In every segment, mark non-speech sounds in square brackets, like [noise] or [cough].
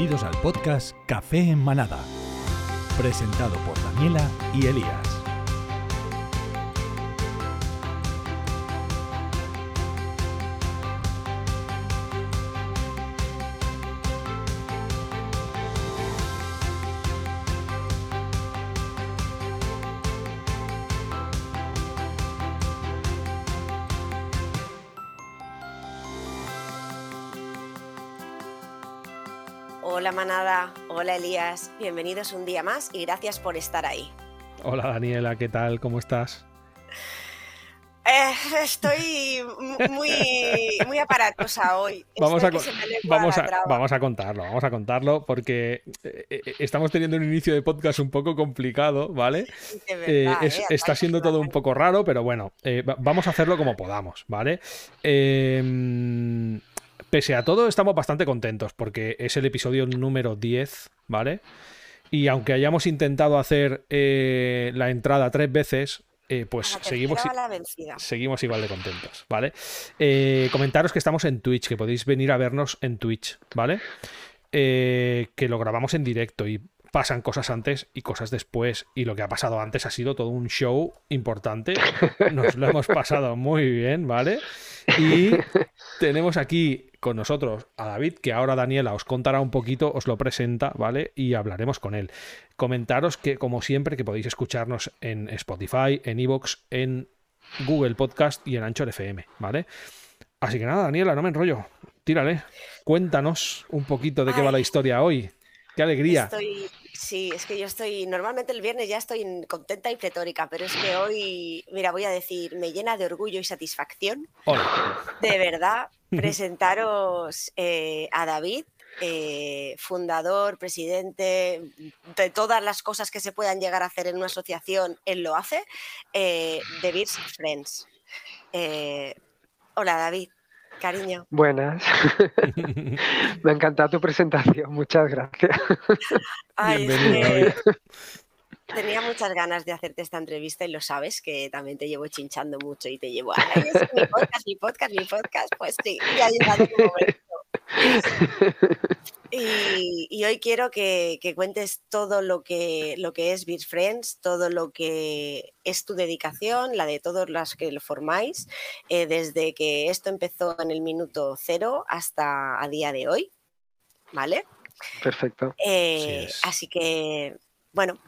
Bienvenidos al podcast Café en Manada, presentado por Daniela y Elías. Bienvenidos un día más y gracias por estar ahí. Hola Daniela, ¿qué tal? ¿Cómo estás? Eh, estoy muy, muy aparatosa hoy. Vamos a, vamos, a, vamos a, contarlo, vamos a contarlo porque eh, eh, estamos teniendo un inicio de podcast un poco complicado, ¿vale? [laughs] está siendo todo un poco raro, pero bueno, vamos a hacerlo como podamos, ¿vale? Pese a todo, estamos bastante contentos porque es el episodio número 10, ¿vale? Y aunque hayamos intentado hacer eh, la entrada tres veces, eh, pues seguimos, seguimos igual de contentos, ¿vale? Eh, comentaros que estamos en Twitch, que podéis venir a vernos en Twitch, ¿vale? que lo grabamos en directo y pasan cosas antes y cosas después. Y lo que ha pasado antes ha sido todo un show importante. Nos lo hemos pasado muy bien, ¿vale? Y tenemos aquí con nosotros a David, que ahora Daniela os contará un poquito, os lo presenta, ¿vale? Y hablaremos con él. Comentaros que, como siempre, que podéis escucharnos en Spotify, en Evox, en Google Podcast y en Anchor FM, ¿vale? Así que nada, Daniela, no me enrollo. Tírale. Cuéntanos un poquito de qué va la historia hoy. ¡Qué alegría! Sí, es que yo estoy, normalmente el viernes ya estoy contenta y pletórica, pero es que hoy, mira, voy a decir, me llena de orgullo y satisfacción, de verdad, [laughs] presentaros eh, a David, eh, fundador, presidente, de todas las cosas que se puedan llegar a hacer en una asociación, él lo hace, eh, de Beers Friends. hola David. Cariño. Buenas. [laughs] Me ha encantado tu presentación, muchas gracias. [laughs] Bienvenido. tenía muchas ganas de hacerte esta entrevista y lo sabes, que también te llevo chinchando mucho y te llevo, ay, es mi podcast, mi podcast, mi podcast. Pues sí, ya ha llegado tu momento. Y, hoy quiero que, cuentes todo lo que, lo que es Beer Friends, todo lo que es tu dedicación, la de todos los que lo formáis, eh, desde que esto empezó en el minuto cero hasta a día de hoy. ¿Vale? Perfecto. Eh, así que, bueno,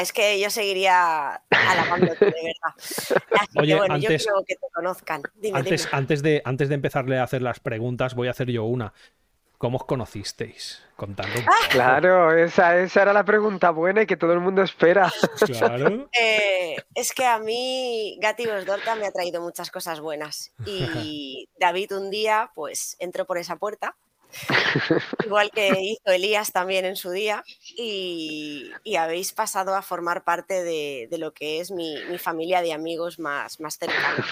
es que yo seguiría alabándote, de verdad. [laughs] Oye, bueno, yo quiero que te conozcan. antes, Antes, de, antes de empezarle a hacer las preguntas, voy a hacer yo una. ¿Cómo os conocisteis? Contando. Ah. Claro, esa, esa, era la pregunta buena y que todo el mundo espera. [laughs] Claro. Eh, es que a mí Gati Dorta me ha traído muchas cosas buenas. [laughs] Y David un día, pues, entró por esa puerta igual que hizo Elías también en su día, y, habéis pasado a formar parte de, lo que es mi, familia de amigos más, más cercana.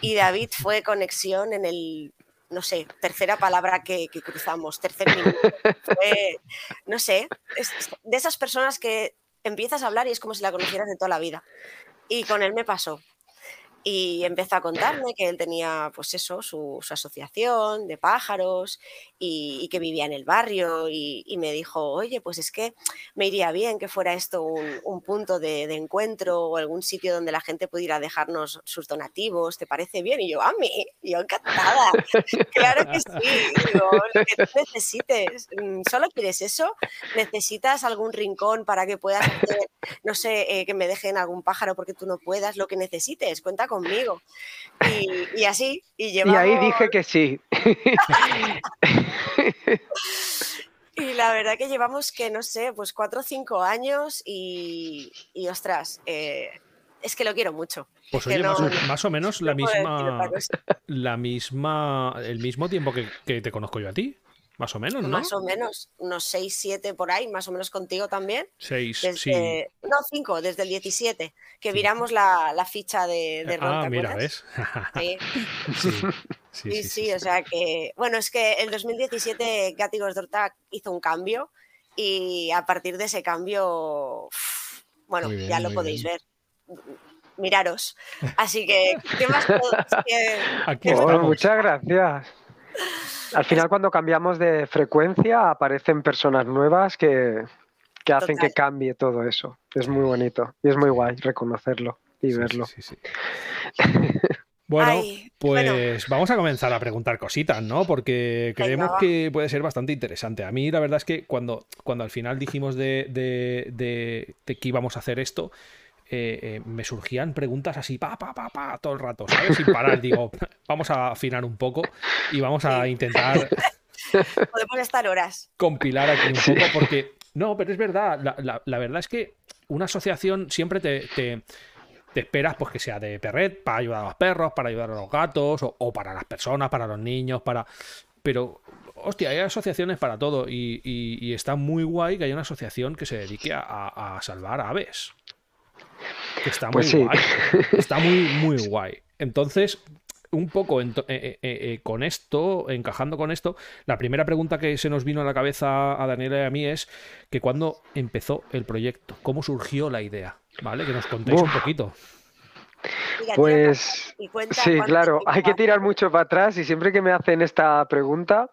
Y David fue conexión en el, no sé, tercera palabra que, cruzamos, tercer minuto. no sé, de esas personas que empiezas a hablar y es como si la conocieras de toda la vida. Y con él me pasó y empezó a contarme que él tenía, pues eso, su, asociación de pájaros y, que vivía en el barrio y, me dijo, oye, pues es que me iría bien que fuera esto un, punto de, encuentro o algún sitio donde la gente pudiera dejarnos sus donativos, ¿te parece bien? Y yo, a mí, yo encantada, [laughs] claro que sí, lo que tú necesites, mm, solo quieres eso, necesitas algún rincón para que puedas hacer, no sé, eh, que me dejen algún pájaro porque tú no puedas, lo que necesites, cuenta conmigo. Y, así, y [laughs] Y ahí dije que sí. [laughs] y la verdad que llevamos que, no sé, pues cuatro o cinco años y, ostras, eh, es que lo quiero mucho. Pues oye, más, o, menos la misma, la misma, el mismo tiempo que te conozco yo a ti. Más o menos, ¿no? Más o menos, unos 6, 7 por ahí, más o menos contigo también. 6, sí. No, 5, desde el 17, que viramos la, la, ficha de, de Ah, mira, ¿ves? [laughs] Sí. sí. Sí, o sea que, bueno, es que el 2017 Gatigos Dorta hizo un cambio y a partir de ese cambio, bueno, ya lo podéis ver miraros. Así que, ¿qué más [laughs] puedo Aquí oh, Muchas gracias. Al final, cuando cambiamos de frecuencia, aparecen personas nuevas que, hacen que cambie todo eso. Es muy bonito y es muy guay reconocerlo y verlo. [laughs] Bueno, pues vamos a comenzar a preguntar cositas, ¿no? Porque creemos que puede ser bastante interesante. A mí la verdad es que cuando, cuando al final dijimos de, de, que íbamos a hacer esto, eh, eh, me surgían preguntas así, pa, pa, pa, pa, todo el rato, ¿sabes? Sin parar. [laughs] Digo, vamos a afinar un poco y vamos a intentar... [laughs] Podemos estar horas. Compilar aquí un poco porque... No, pero es verdad. La, verdad es que una asociación siempre te te esperas pues que sea de perret para ayudar a los perros, para ayudar a los gatos, o, para las personas, para los niños, para. Pero, hostia, hay asociaciones para todo. Y, está muy guay que haya una asociación que se dedique a, salvar aves. Está pues muy guay. [laughs] Está muy, muy guay. Entonces, un poco eh, eh, eh, con esto, encajando con esto, la primera pregunta que se nos vino a la cabeza a Daniela y a mí es que cuando empezó el proyecto, cómo surgió la idea. ¿Vale? Que nos contéis un poquito. Pues sí, claro, hay que tirar mucho para atrás y siempre que me hacen esta pregunta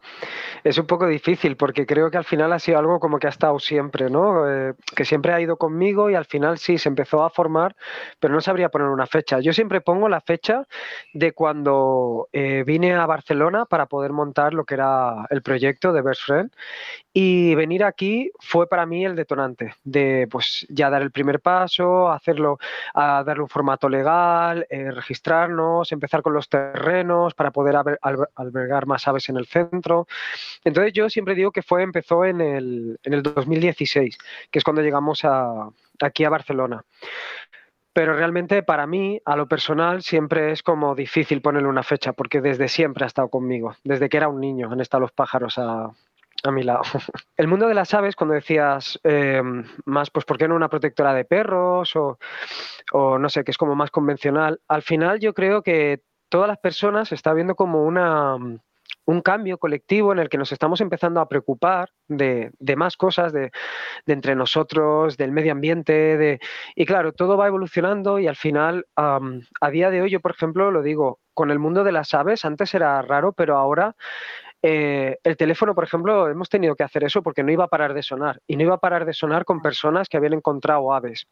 es un poco difícil porque creo que al final ha sido algo como que ha estado siempre, ¿no? Eh, que siempre ha ido conmigo y al final sí se empezó a formar, pero no sabría poner una fecha. Yo siempre pongo la fecha de cuando eh, vine a Barcelona para poder montar lo que era el proyecto de Best Friend y venir aquí fue para mí el detonante de pues ya dar el primer paso, hacerlo, a darle un formato legal, eh, registrarnos, empezar con los terrenos para poder albergar más aves en el centro. Entonces yo siempre digo que fue, empezó en el, en el 2016, que es cuando llegamos aquí a Barcelona pero realmente para mí, a lo personal, siempre es como difícil ponerle una fecha, porque desde siempre ha estado conmigo, desde que era un niño han estado los pájaros a, a mi lado. [laughs] El mundo de las aves, cuando decías eh, más, pues, ¿por qué no una protectora de perros? O, o, no sé, que es como más convencional. Al final, yo creo que todas las personas está viendo como una, un cambio colectivo en el que nos estamos empezando a preocupar de, de más cosas, de, de, entre nosotros, del medio ambiente, de, y claro, todo va evolucionando y al final, a día de hoy, yo por ejemplo, lo digo, con el mundo de las aves, antes era raro, pero ahora eh, el teléfono, por ejemplo, hemos tenido que hacer eso porque no iba a parar de sonar y no iba a parar de sonar con personas que habían encontrado aves.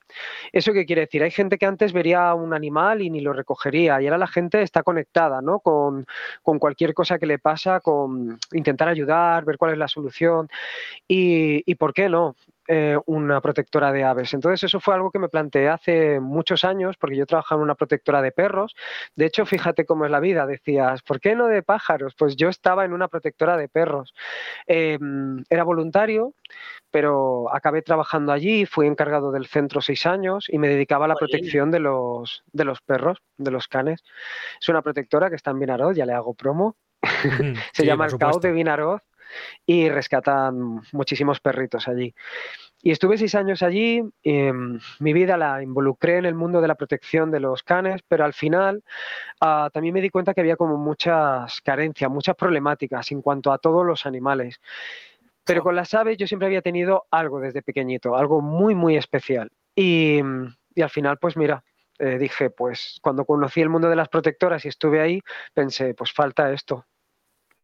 ¿Eso qué quiere decir? Hay gente que antes vería un animal y ni lo recogería y ahora la gente está conectada ¿no? con, cualquier cosa que le pasa, con intentar ayudar, ver cuál es la solución y, y ¿por qué no? Eh, una protectora de aves. Entonces eso fue algo que me planteé hace muchos años porque yo trabajaba en una protectora de perros. De hecho, fíjate cómo es la vida. Decías, ¿por qué no de pájaros? Pues yo estaba en una protectora de perros. Em, era voluntario, pero acabé trabajando allí, fui encargado del centro seis años y me dedicaba a la protección de los, de los perros, de los canes. Es una protectora que está en Vinaroz, ya le hago promo. [laughs] Se llama el CAU de Vinaroz y rescatan muchísimos perritos allí. Y estuve seis años allí, em, mi vida la involucré en el mundo de la protección de los canes, pero al final ah, también me di cuenta que había como muchas carencias, muchas problemáticas en cuanto a todos los animales. Pero con las aves yo siempre había tenido algo desde pequeñito, algo muy, muy especial. Y, al final, pues mira, eh, dije, pues cuando conocí el mundo de las protectoras y estuve ahí, pensé, pues falta esto,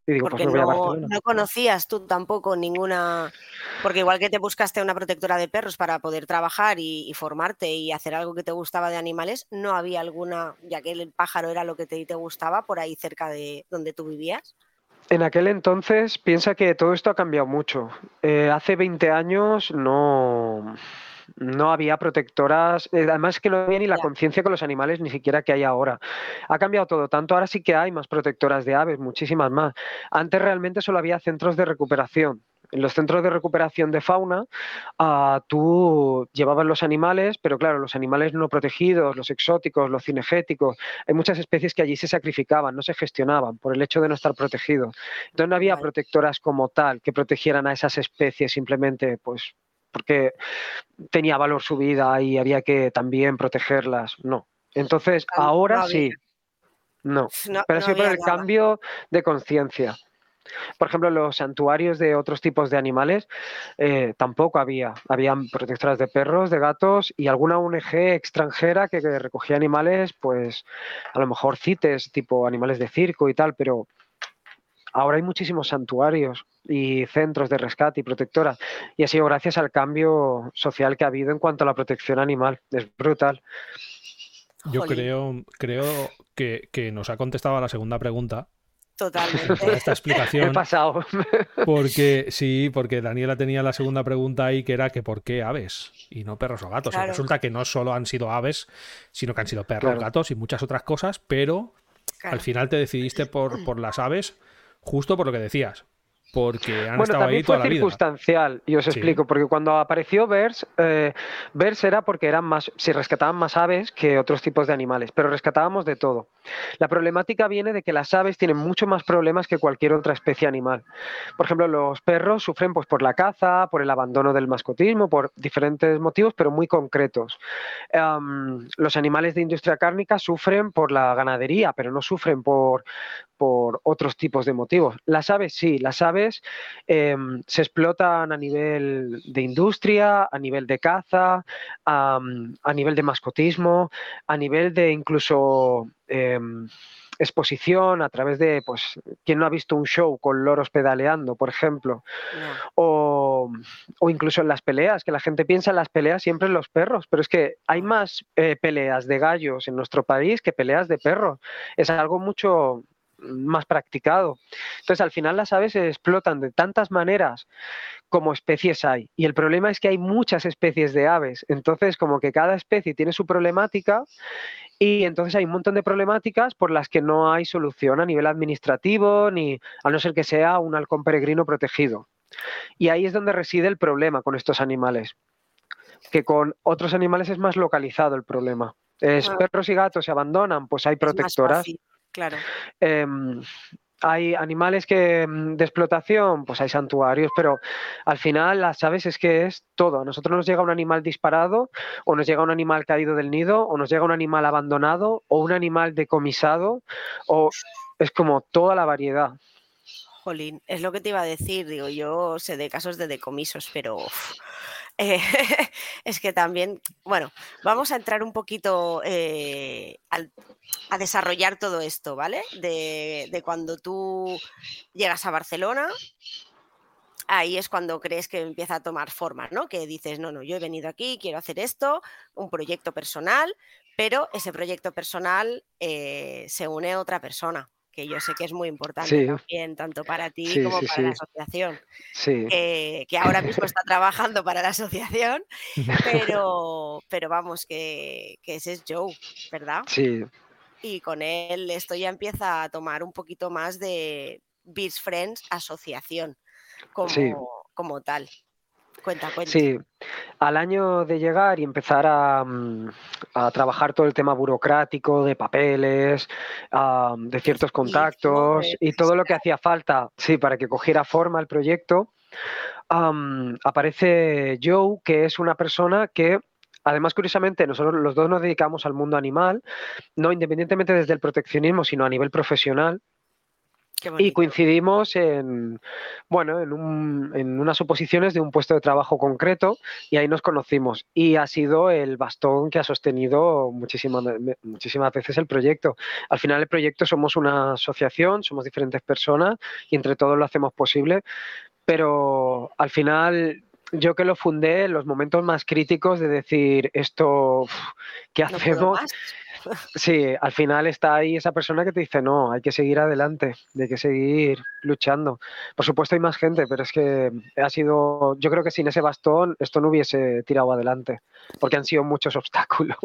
pues porque no, conocías tú tampoco ninguna, porque igual que te buscaste una protectora de perros para poder trabajar y, formarte y hacer algo que te gustaba de animales, no había alguna, ya que el pájaro era lo que te, te gustaba por ahí cerca de donde tú vivías. En aquel entonces piensa que todo esto ha cambiado mucho. Eh, hace 20 años no, no había protectoras, eh, además que no había ni la conciencia con los animales ni siquiera que hay ahora. Ha cambiado todo, tanto ahora sí que hay más protectoras de aves, muchísimas más. Antes realmente solo había centros de recuperación. En los centros de recuperación de fauna, uh, tú llevabas los animales, pero claro, los animales no protegidos, los exóticos, los cinegéticos, hay muchas especies que allí se sacrificaban, no se gestionaban por el hecho de no estar protegidos. Entonces no había protectoras como tal que protegieran a esas especies simplemente pues porque tenía valor su vida y había que también protegerlas. No. Entonces, ahora sí. No. [laughs] Pero ha sido por el cambio de conciencia. Por ejemplo, los santuarios de otros tipos de animales eh, tampoco había. Habían protectoras de perros, de gatos y alguna ONG extranjera que, que, recogía animales, pues a lo mejor cites, tipo animales de circo y tal, pero ahora hay muchísimos santuarios y centros de rescate y protectoras. Y ha sido gracias al cambio social que ha habido en cuanto a la protección animal. Es brutal. Yo creo, creo que, que, nos ha contestado a la segunda pregunta. Totalmente. [laughs] Esta explicación. [laughs] He pasado. [laughs] Porque sí, porque Daniela tenía la segunda pregunta ahí que era que por qué aves y no perros o gatos. Y resulta que no solo han sido aves, sino que han sido perros, gatos y muchas otras cosas, pero al final te decidiste por, por las aves justo por lo que decías, porque han estado ahí toda fue circunstancial, y os explico, porque cuando apareció Vers, eh, Vers era porque eran más, se rescataban más aves que otros tipos de animales, pero rescatábamos de todo. La problemática viene de que las aves tienen mucho más problemas que cualquier otra especie animal. Por ejemplo, los perros sufren pues, por la caza, por el abandono del mascotismo, por diferentes motivos, pero muy concretos. los animales de industria cárnica sufren por la ganadería, pero no sufren por, por otros tipos de motivos. Las aves sí, las aves em, se explotan a nivel de industria, a nivel de caza, a, nivel de mascotismo, a nivel de incluso em, exposición a través de, pues, ¿quién no ha visto un show con loros pedaleando, por ejemplo? O, incluso en las peleas, que la gente piensa en las peleas siempre en los perros, pero es que hay más eh, peleas de gallos en nuestro país que peleas de perros. Es algo mucho, más practicado. Entonces, al final las aves se explotan de tantas maneras como especies hay. Y el problema es que hay muchas especies de aves. Entonces, como que cada especie tiene su problemática y entonces hay un montón de problemáticas por las que no hay solución a nivel administrativo, ni a no ser que sea un halcón peregrino protegido. Y ahí es donde reside el problema con estos animales. Que con otros animales es más localizado el problema. Es, perros y gatos se abandonan, pues hay protectoras. Claro. Em, hay animales que mm, de explotación, pues hay santuarios, pero al final las aves es que es todo. A nosotros nos llega un animal disparado, o nos llega un animal caído del nido, o nos llega un animal abandonado, o un animal decomisado, o es como toda la variedad. Jolín, es lo que te iba a decir, digo, yo sé de casos de decomisos, pero eh, [laughs] es que también, bueno, vamos a entrar un poquito eh, a desarrollar todo esto, ¿vale? De, cuando tú llegas a Barcelona, ahí es cuando crees que empieza a tomar forma, ¿no? Que dices, no, no, yo he venido aquí, quiero hacer esto, un proyecto personal, pero ese proyecto personal eh, se une a otra persona que yo sé que es muy importante también, tanto para ti como para la asociación, que, ahora mismo está [laughs] trabajando para la asociación, [laughs] pero, pero vamos, que, ese es Joe, ¿verdad? Sí. Y con él esto ya empieza a tomar un poquito más de Beats Friends Asociación como, como tal. Cuenta, cuenta. Sí, al año de llegar y empezar a, mm, trabajar todo el tema burocrático de papeles, de ciertos contactos y todo lo que hacía falta, sí, para que cogiera forma el proyecto, aparece Joe, que es una persona que Además, curiosamente, nosotros los dos nos dedicamos al mundo animal, no independientemente desde el proteccionismo, sino a nivel profesional. Y coincidimos en, bueno, en, un, en, unas oposiciones de un puesto de trabajo concreto y ahí nos conocimos. Y ha sido el bastón que ha sostenido muchísimas, muchísimas veces el proyecto. Al final el proyecto somos una asociación, somos diferentes personas y entre todos lo hacemos posible, pero al final yo que lo fundé en los momentos más críticos de decir esto, ¿qué hacemos? Sí, al final está ahí esa persona que te dice, no, hay que seguir adelante, hay que seguir luchando. Por supuesto hay más gente, pero es que ha sido, yo creo que sin ese bastón esto no hubiese tirado adelante, porque han sido muchos [laughs] obstáculos,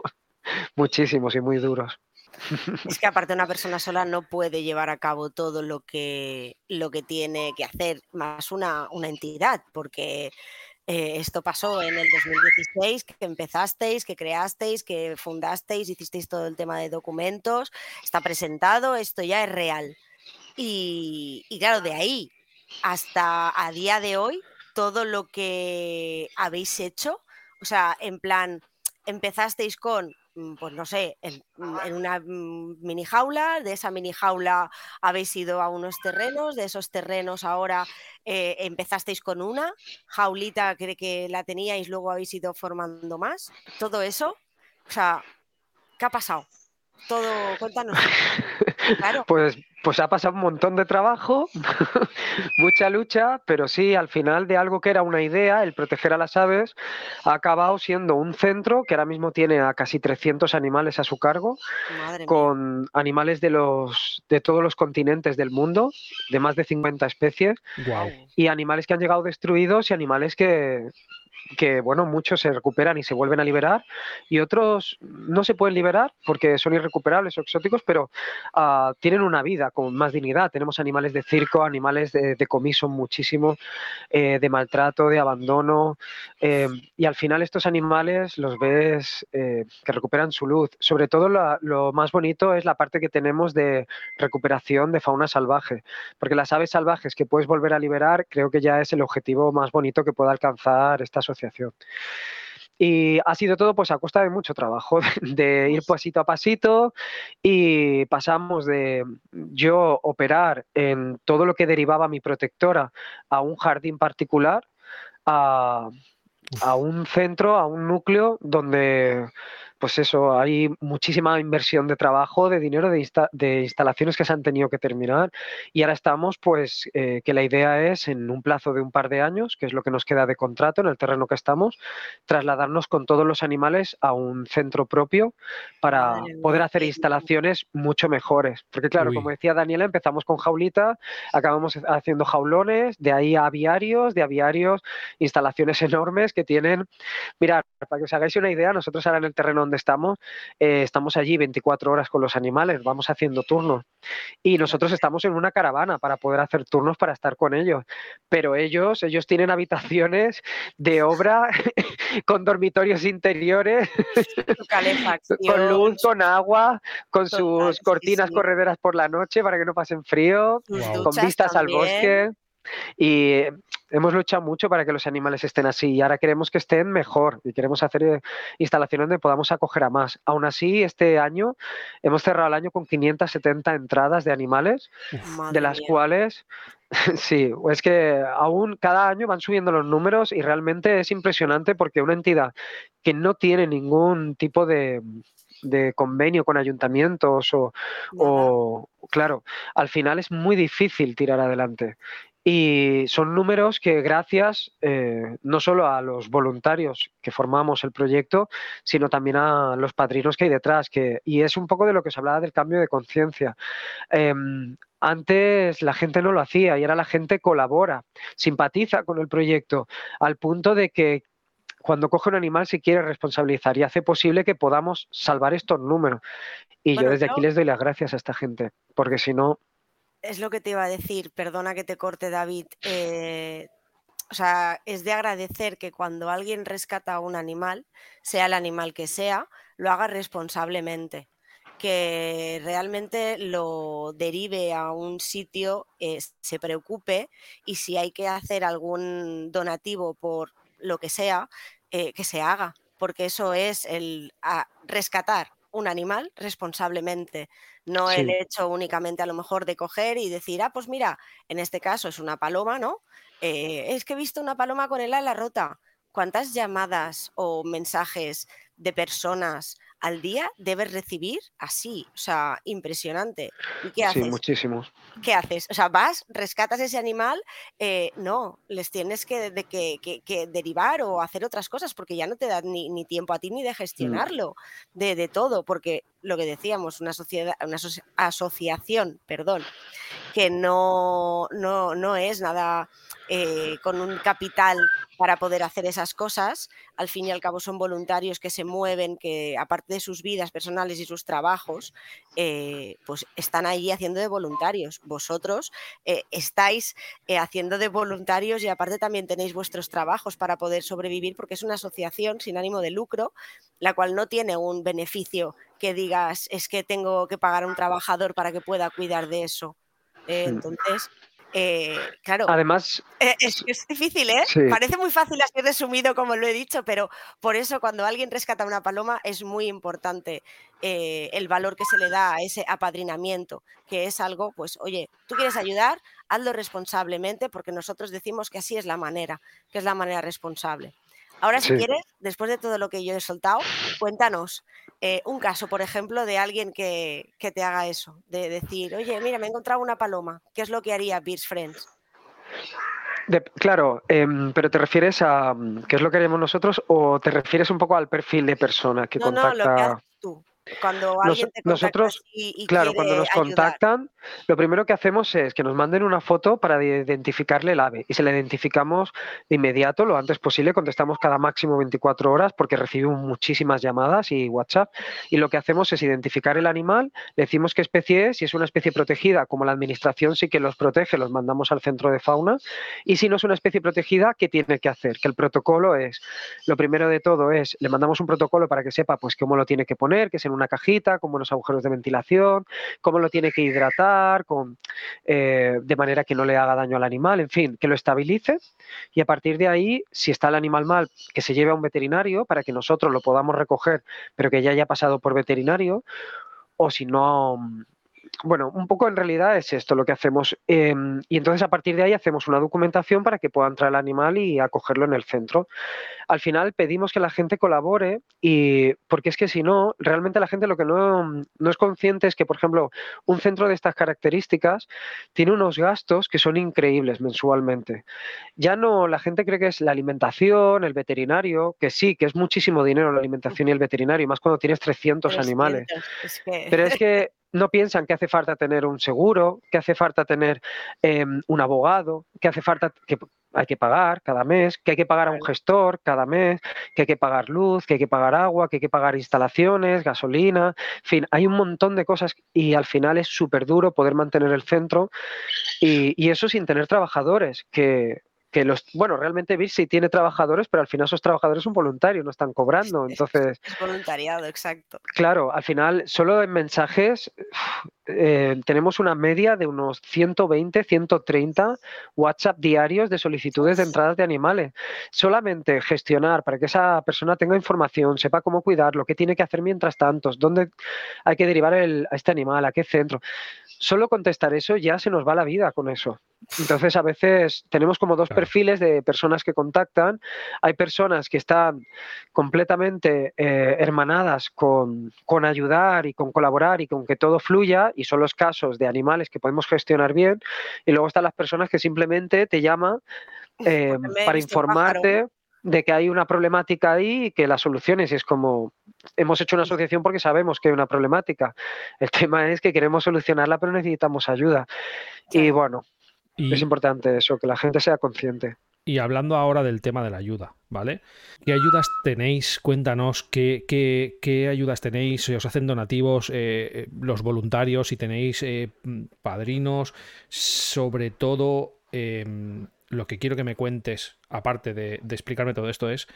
muchísimos y muy duros. [laughs] Es que aparte una persona sola no puede llevar a cabo todo lo que, lo que tiene que hacer, más una, una entidad, porque eh, esto pasó en el 2016, que empezasteis, que creasteis, que fundasteis, hicisteis todo el tema de documentos, está presentado, esto ya es real. Y, y claro, de ahí hasta a día de hoy, todo lo que habéis hecho, o sea, en plan, empezasteis con pues no sé, en, mm, una mm, mini jaula, de esa mini jaula habéis ido a unos terrenos, de esos terrenos ahora eh, empezasteis con una jaulita que, que la teníais, luego habéis ido formando más, todo eso, o sea, ¿qué ha pasado? Todo, cuéntanos. [laughs] Pues, pues ha pasado un montón de trabajo, [laughs] mucha lucha, pero sí, al final de algo que era una idea, el proteger a las aves, ha acabado siendo un centro que ahora mismo tiene a casi 300 animales a su cargo, con animales de, los, de todos los continentes del mundo, de más de 50 especies, y animales que han llegado destruidos y animales que, que bueno, muchos se recuperan y se vuelven a liberar y otros no se pueden liberar porque son irrecuperables o exóticos, pero uh, tienen una vida con más dignidad. Tenemos animales de circo, animales de, de comiso muchísimo, eh, de maltrato, de abandono eh, y al final estos animales los ves eh, que recuperan su luz. Sobre todo lo, lo más bonito es la parte que tenemos de recuperación de fauna salvaje, porque las aves salvajes que puedes volver a liberar creo que ya es el objetivo más bonito que pueda alcanzar esta sociedad y ha sido todo pues a costa de mucho trabajo, [laughs] de ir pasito a pasito y pasamos de yo operar en todo lo que derivaba mi protectora a un jardín particular a, a un centro, a un núcleo donde pues eso, hay muchísima inversión de trabajo, de dinero, de, de instalaciones que se han tenido que terminar. Y ahora estamos, pues, eh, que la idea es en un plazo de un par de años, que es lo que nos queda de contrato en el terreno que estamos, trasladarnos con todos los animales a un centro propio para poder hacer instalaciones mucho mejores. Porque claro, como decía Daniela, empezamos con jaulita, acabamos haciendo jaulones, de ahí a aviarios, de aviarios, instalaciones [laughs] enormes que tienen, mirad, para que os hagáis una idea, nosotros ahora en el terreno donde estamos, eh, estamos allí 24 horas con los animales, vamos haciendo turnos. Y nosotros estamos en una caravana para poder hacer turnos para estar con ellos. Pero ellos, ellos tienen habitaciones de obra [laughs] con dormitorios interiores, con luz, con agua, con sus cortinas correderas por la noche para que no pasen frío, con vistas al bosque. Y hemos luchado mucho para que los animales estén así y ahora queremos que estén mejor y queremos hacer eh, instalaciones donde podamos acoger a más. Aún así, este año hemos cerrado el año con 570 entradas de animales, de las cuales [laughs] Sí, es que aún cada año van subiendo los números y realmente es impresionante porque una entidad que no tiene ningún tipo de, convenio con ayuntamientos o, o, claro, al final es muy difícil tirar adelante. Y son números que gracias eh, no solo a los voluntarios que formamos el proyecto, sino también a los padrinos que hay detrás. Que, y es un poco de lo que os hablaba del cambio de conciencia. Em, antes la gente no lo hacía y ahora la gente colabora, simpatiza con el proyecto, al punto de que cuando coge un animal se quiere responsabilizar y hace posible que podamos salvar estos números. Y yo desde aquí les doy las gracias a esta gente, porque si no, es lo que te iba a decir, perdona que te corte David. Eh, o sea, es de agradecer que cuando alguien rescata a un animal, sea el animal que sea, lo haga responsablemente, que realmente lo derive a un sitio, eh, se preocupe y si hay que hacer algún donativo por lo que sea, eh, que se haga, porque eso es el rescatar un animal responsablemente, no el hecho únicamente a lo mejor de coger y decir, ah, pues mira, en este caso es una paloma, ¿no? Eh, es que he visto una paloma con el ala rota. ¿Cuántas llamadas o mensajes de personas al día debes recibir así, o sea, impresionante. ¿Y qué haces? Sí, muchísimos. ¿Qué haces? O sea, vas, rescatas ese animal, eh, no, les tienes que, de, que, derivar o hacer otras cosas porque ya no te da ni, tiempo a ti ni de mm. gestionarlo, de, de, todo, porque lo que decíamos, una, sociedad, una asociación, perdón, que no, no, no es nada eh, con un capital para poder hacer esas cosas. Al fin y al cabo son voluntarios que se mueven, que aparte de sus vidas personales y sus trabajos, eh, pues están ahí haciendo de voluntarios. Vosotros eh, estáis haciendo de voluntarios y aparte también tenéis vuestros trabajos para poder sobrevivir porque es una asociación sin ánimo de lucro, la cual no tiene un beneficio que digas es que tengo que pagar a un trabajador para que pueda cuidar de eso. Entonces, eh, claro. Además. Eh, es, difícil, ¿eh? Parece muy fácil así resumido, como lo he dicho, pero por eso cuando alguien rescata una paloma es muy importante eh, el valor que se le da a ese apadrinamiento, que es algo, pues, oye, tú quieres ayudar, hazlo responsablemente, porque nosotros decimos que así es la manera, que es la manera responsable. Ahora, si quieres, después de todo lo que yo he soltado, cuéntanos eh, un caso, por ejemplo, de alguien que, te haga eso, de decir, oye, mira, me he encontrado una paloma, ¿qué es lo que haría Beers Friends? claro, em, pero ¿te refieres a qué es lo que haríamos nosotros o te refieres un poco al perfil de persona que contacta? No, lo que haces tú. Cuando alguien te nosotros, y, claro, cuando nos contactan, lo primero que hacemos es que nos manden una foto para identificarle el ave y se la identificamos de inmediato, lo antes posible, contestamos cada máximo 24 horas porque recibimos muchísimas llamadas y WhatsApp y lo que hacemos es identificar el animal, le decimos qué especie es, si es una especie protegida, como la administración sí que los protege, los mandamos al centro de fauna y si no es una especie protegida, ¿qué tiene que hacer? Que el protocolo es, lo primero de todo es, le mandamos un protocolo para que sepa pues cómo lo tiene que poner, que es en una cajita, con buenos agujeros de ventilación, cómo lo tiene que hidratar, con, eh, de manera que no le haga daño al animal, en fin, que lo estabilice. Y a partir de ahí, si está el animal mal, que se lleve a un veterinario para que nosotros lo podamos recoger, pero que ya haya pasado por veterinario, o si no, bueno, un poco en realidad es esto lo que hacemos. Em, y entonces a partir de ahí hacemos una documentación para que pueda entrar el animal y acogerlo en el centro. Al final pedimos que la gente colabore y porque es que si no, realmente la gente lo que no, no es consciente es que, por ejemplo, un centro de estas características tiene unos gastos que son increíbles mensualmente. Ya no, la gente cree que es la alimentación, el veterinario, que sí, que es muchísimo dinero la alimentación y el veterinario, más cuando tienes 300, animales. Pero es que no piensan que hace falta tener un seguro, que hace falta tener em, un abogado, que hace falta que hay que pagar cada mes, que hay que pagar a un gestor cada mes, que hay que pagar luz, que hay que pagar agua, que hay que pagar instalaciones, gasolina, en fin, hay un montón de cosas y al final es súper duro poder mantener el centro y, y eso sin tener trabajadores, que que los, bueno, realmente si tiene trabajadores, pero al final esos trabajadores son voluntarios, no están cobrando, entonces... Es voluntariado, exacto. Claro, al final, solo en mensajes eh, tenemos una media de unos 120, 130 WhatsApp diarios de solicitudes de entradas de animales. Solamente gestionar para que esa persona tenga información, sepa cómo cuidarlo, qué tiene que hacer mientras tanto, dónde hay que derivar a este animal, a qué centro. Solo contestar eso ya se nos va la vida con eso. Entonces, a veces tenemos como dos perfiles de personas que contactan. Hay personas que están completamente eh, hermanadas con, ayudar y con colaborar y con que todo fluya, y son los casos de animales que podemos gestionar bien. Y luego están las personas que simplemente te llaman eh, para informarte de que hay una problemática ahí y que las soluciones es como hemos hecho una asociación porque sabemos que hay una problemática. El [laughs] tema es que queremos solucionarla pero necesitamos ayuda. Y bueno, es importante eso, que la gente sea consciente. Y hablando ahora del tema de la ayuda, ¿vale? ¿Qué ayudas tenéis? Cuéntanos qué, qué, ayudas tenéis, si os hacen donativos eh, eh, los voluntarios, si tenéis eh, padrinos, sobre todo em, lo que quiero que me cuentes, aparte de, de explicarme todo esto, es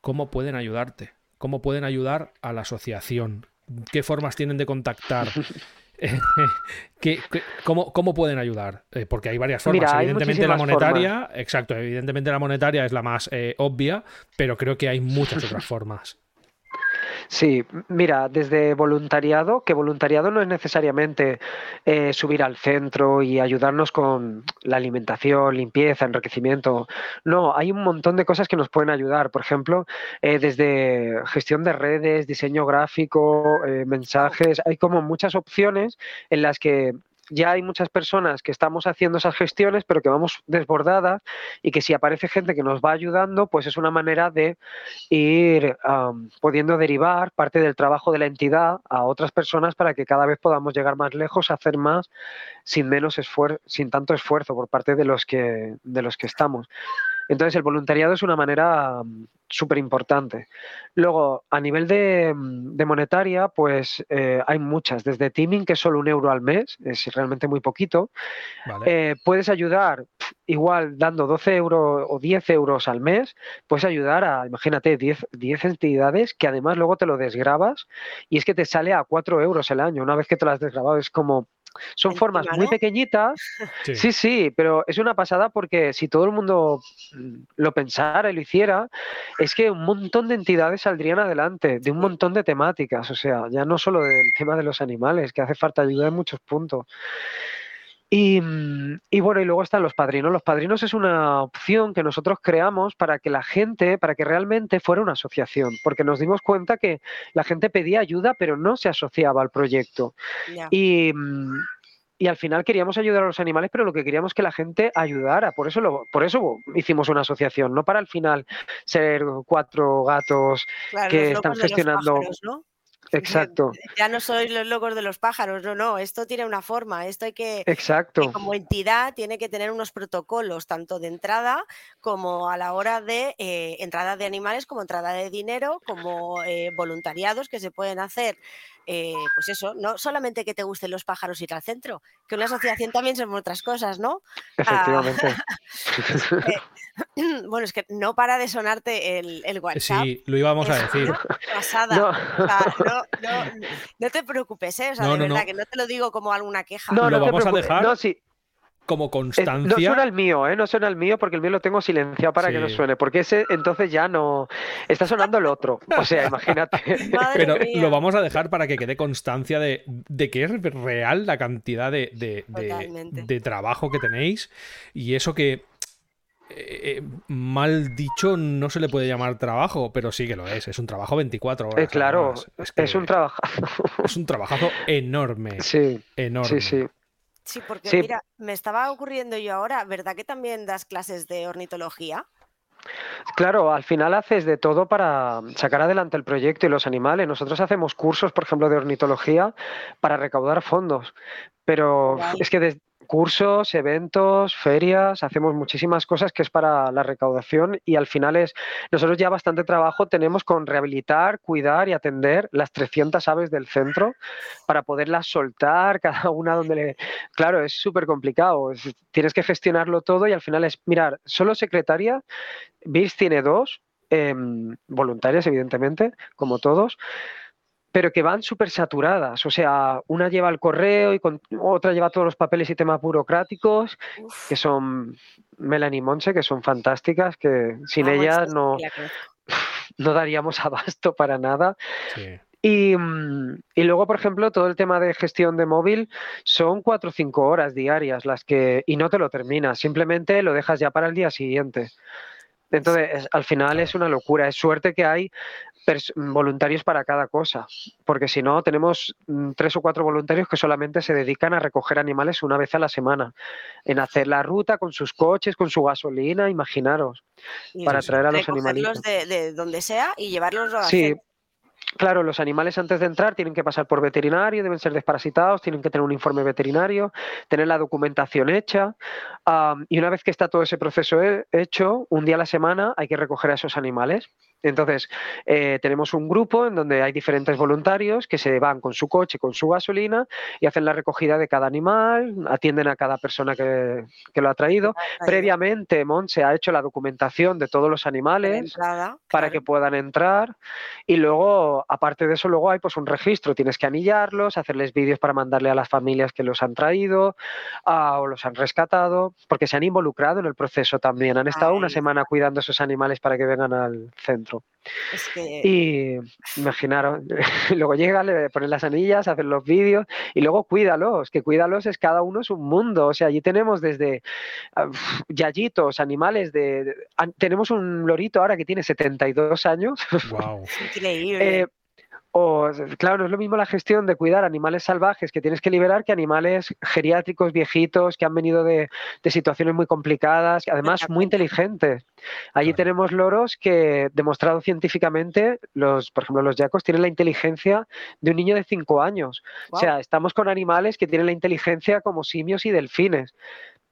cómo pueden ayudarte, cómo pueden ayudar a la asociación, qué formas tienen de contactar. [laughs] cómo, pueden ayudar? Eh, porque hay varias formas. evidentemente la monetaria, exacto, evidentemente la monetaria es la más eh, obvia, pero creo que hay muchas otras formas. Sí, mira, desde voluntariado, que voluntariado no es necesariamente eh, subir al centro y ayudarnos con la alimentación, limpieza, enriquecimiento. No, hay un montón de cosas que nos pueden ayudar. Por ejemplo, eh, desde gestión de redes, diseño gráfico, eh, mensajes, hay como muchas opciones en las que ya hay muchas personas que estamos haciendo esas gestiones, pero que vamos desbordadas y que si aparece gente que nos va ayudando, pues es una manera de ir pudiendo derivar parte del trabajo de la entidad a otras personas para que cada vez podamos llegar más lejos, hacer más sin menos esfuerzo, sin tanto esfuerzo por parte de los que de los que estamos. Entonces, el voluntariado es una manera mm, súper importante. Luego, a nivel de, mm, monetaria, pues eh, hay muchas. Desde teaming, que es solo un euro al mes, es realmente muy poquito. Eh, puedes ayudar, igual dando 12 euros o 10 euros al mes, puedes ayudar a, imagínate, 10, 10 entidades que además luego te lo desgrabas y es que te sale a 4 euros el año. Una vez que te lo has desgrabado, es como son formas muy pequeñitas. Sí. sí. pero es una pasada porque si todo el mundo mm, lo pensara y lo hiciera, es que un montón de entidades saldrían adelante, de un montón de temáticas. O sea, ya no solo del tema de los animales, que hace falta ayuda en muchos puntos. Mm, y, bueno, y luego están los padrinos. Los padrinos es una opción que nosotros creamos para que la gente, para que realmente fuera una asociación, porque nos dimos cuenta que la gente pedía ayuda, pero no se asociaba al proyecto. Y, mm, y, al final queríamos ayudar a los animales, pero lo que queríamos es que la gente ayudara. Por eso, lo, por eso hicimos una asociación, no para al final ser cuatro gatos que están gestionando. Exacto. Ya no sois los locos de los pájaros, no, no, esto tiene una forma, esto hay que, Exacto. como entidad tiene que tener unos protocolos, tanto de entrada como a la hora de eh, entrada de animales, como entrada de dinero, como eh, voluntariados que se pueden hacer eh, pues eso, no solamente que te gusten los pájaros ir al centro, que una asociación también son otras cosas, ¿no? Efectivamente. [laughs] [clears throat] bueno, es que no para de sonarte el, el WhatsApp. Sí, lo íbamos a decir. Pasada. No. no, no, te preocupes, ¿eh? O sea, de verdad, que no te lo digo como alguna queja. No, lo vamos a dejar. No, sí como constancia. no suena el mío, ¿eh? No suena el mío porque el mío lo tengo silenciado para que no suene. Porque ese entonces ya no. Está sonando el otro. O sea, imagínate. [laughs] Pero lo vamos a dejar para que quede constancia de, que es real la cantidad de, de, trabajo que tenéis. Y eso que. Eh, eh, mal dicho, no se le puede llamar trabajo, pero sí que lo es. Es un trabajo 24 horas. Eh, claro, es, un trabajazo. Es un trabajazo enorme. [laughs] Sí. Enorme. Sí, sí. Sí, porque mira, me estaba ocurriendo yo ahora, ¿verdad que también das clases de ornitología? Claro, al final haces de todo para sacar adelante el proyecto y los animales. Nosotros hacemos cursos, por ejemplo, de ornitología para recaudar fondos, pero es que desde cursos, eventos, ferias, hacemos muchísimas cosas que es para la recaudación y al final es, nosotros ya bastante trabajo tenemos con rehabilitar, cuidar y atender las 300 aves del centro para poderlas soltar, [laughs] cada una donde le... Claro, es súper complicado, tienes que gestionarlo todo y al final es, mirar, solo secretaria, BIS tiene dos, em, voluntarias evidentemente, como todos, pero que van súper saturadas. O sea, una lleva el correo y otra lleva todos los papeles y temas burocráticos, que son Melanie Monse, que son fantásticas, que sin ellas no, [laughs] no daríamos abasto para nada. Y, y, luego, por ejemplo, todo el tema de gestión de móvil son cuatro o cinco horas diarias las que y no te lo terminas, simplemente lo dejas ya para el día siguiente. Entonces, al final es una locura. Es suerte que hay voluntarios para cada cosa, porque si no, tenemos mm, tres o cuatro voluntarios que solamente se dedican a recoger animales una vez a la semana, en hacer la ruta con sus coches, con su gasolina, imaginaros, para traer a los animalitos. De, de donde sea y llevarlos a sí. Claro, los animales antes de entrar tienen que pasar por veterinario, deben ser desparasitados, tienen que tener un informe veterinario, tener la documentación hecha y una vez que está todo ese proceso hecho, un día a la semana hay que recoger a esos animales. Entonces, eh, tenemos un grupo en donde hay diferentes voluntarios que se van con su coche, con su gasolina y hacen la recogida de cada animal, atienden a cada persona que, lo ha traído. Previamente, Monse ha hecho la documentación de todos los animales para que puedan entrar y luego, aparte de eso, luego hay pues un registro. Tienes que anillarlos, hacerles vídeos para mandarle a las familias que los han traído o los han rescatado, porque se han involucrado en el proceso también. Han estado una semana cuidando esos animales para que vengan al centro. Y imaginaros, [laughs] luego llega, le ponen las anillas, hacen los vídeos y luego cuídalos, que cuídalos es cada uno es un mundo. O sea, allí tenemos desde [laughs] yayitos, animales de, Tenemos un lorito ahora que tiene 72 años. Wow. Increíble. Eh, o, claro, no es lo mismo la gestión de cuidar animales salvajes que tienes que liberar que animales geriátricos, viejitos, que han venido de, situaciones muy complicadas, además muy inteligentes. Allí tenemos loros que, demostrado científicamente, los, por ejemplo, los yacos tienen la inteligencia de un niño de 5 años. O sea, estamos con animales que tienen la inteligencia como simios y delfines.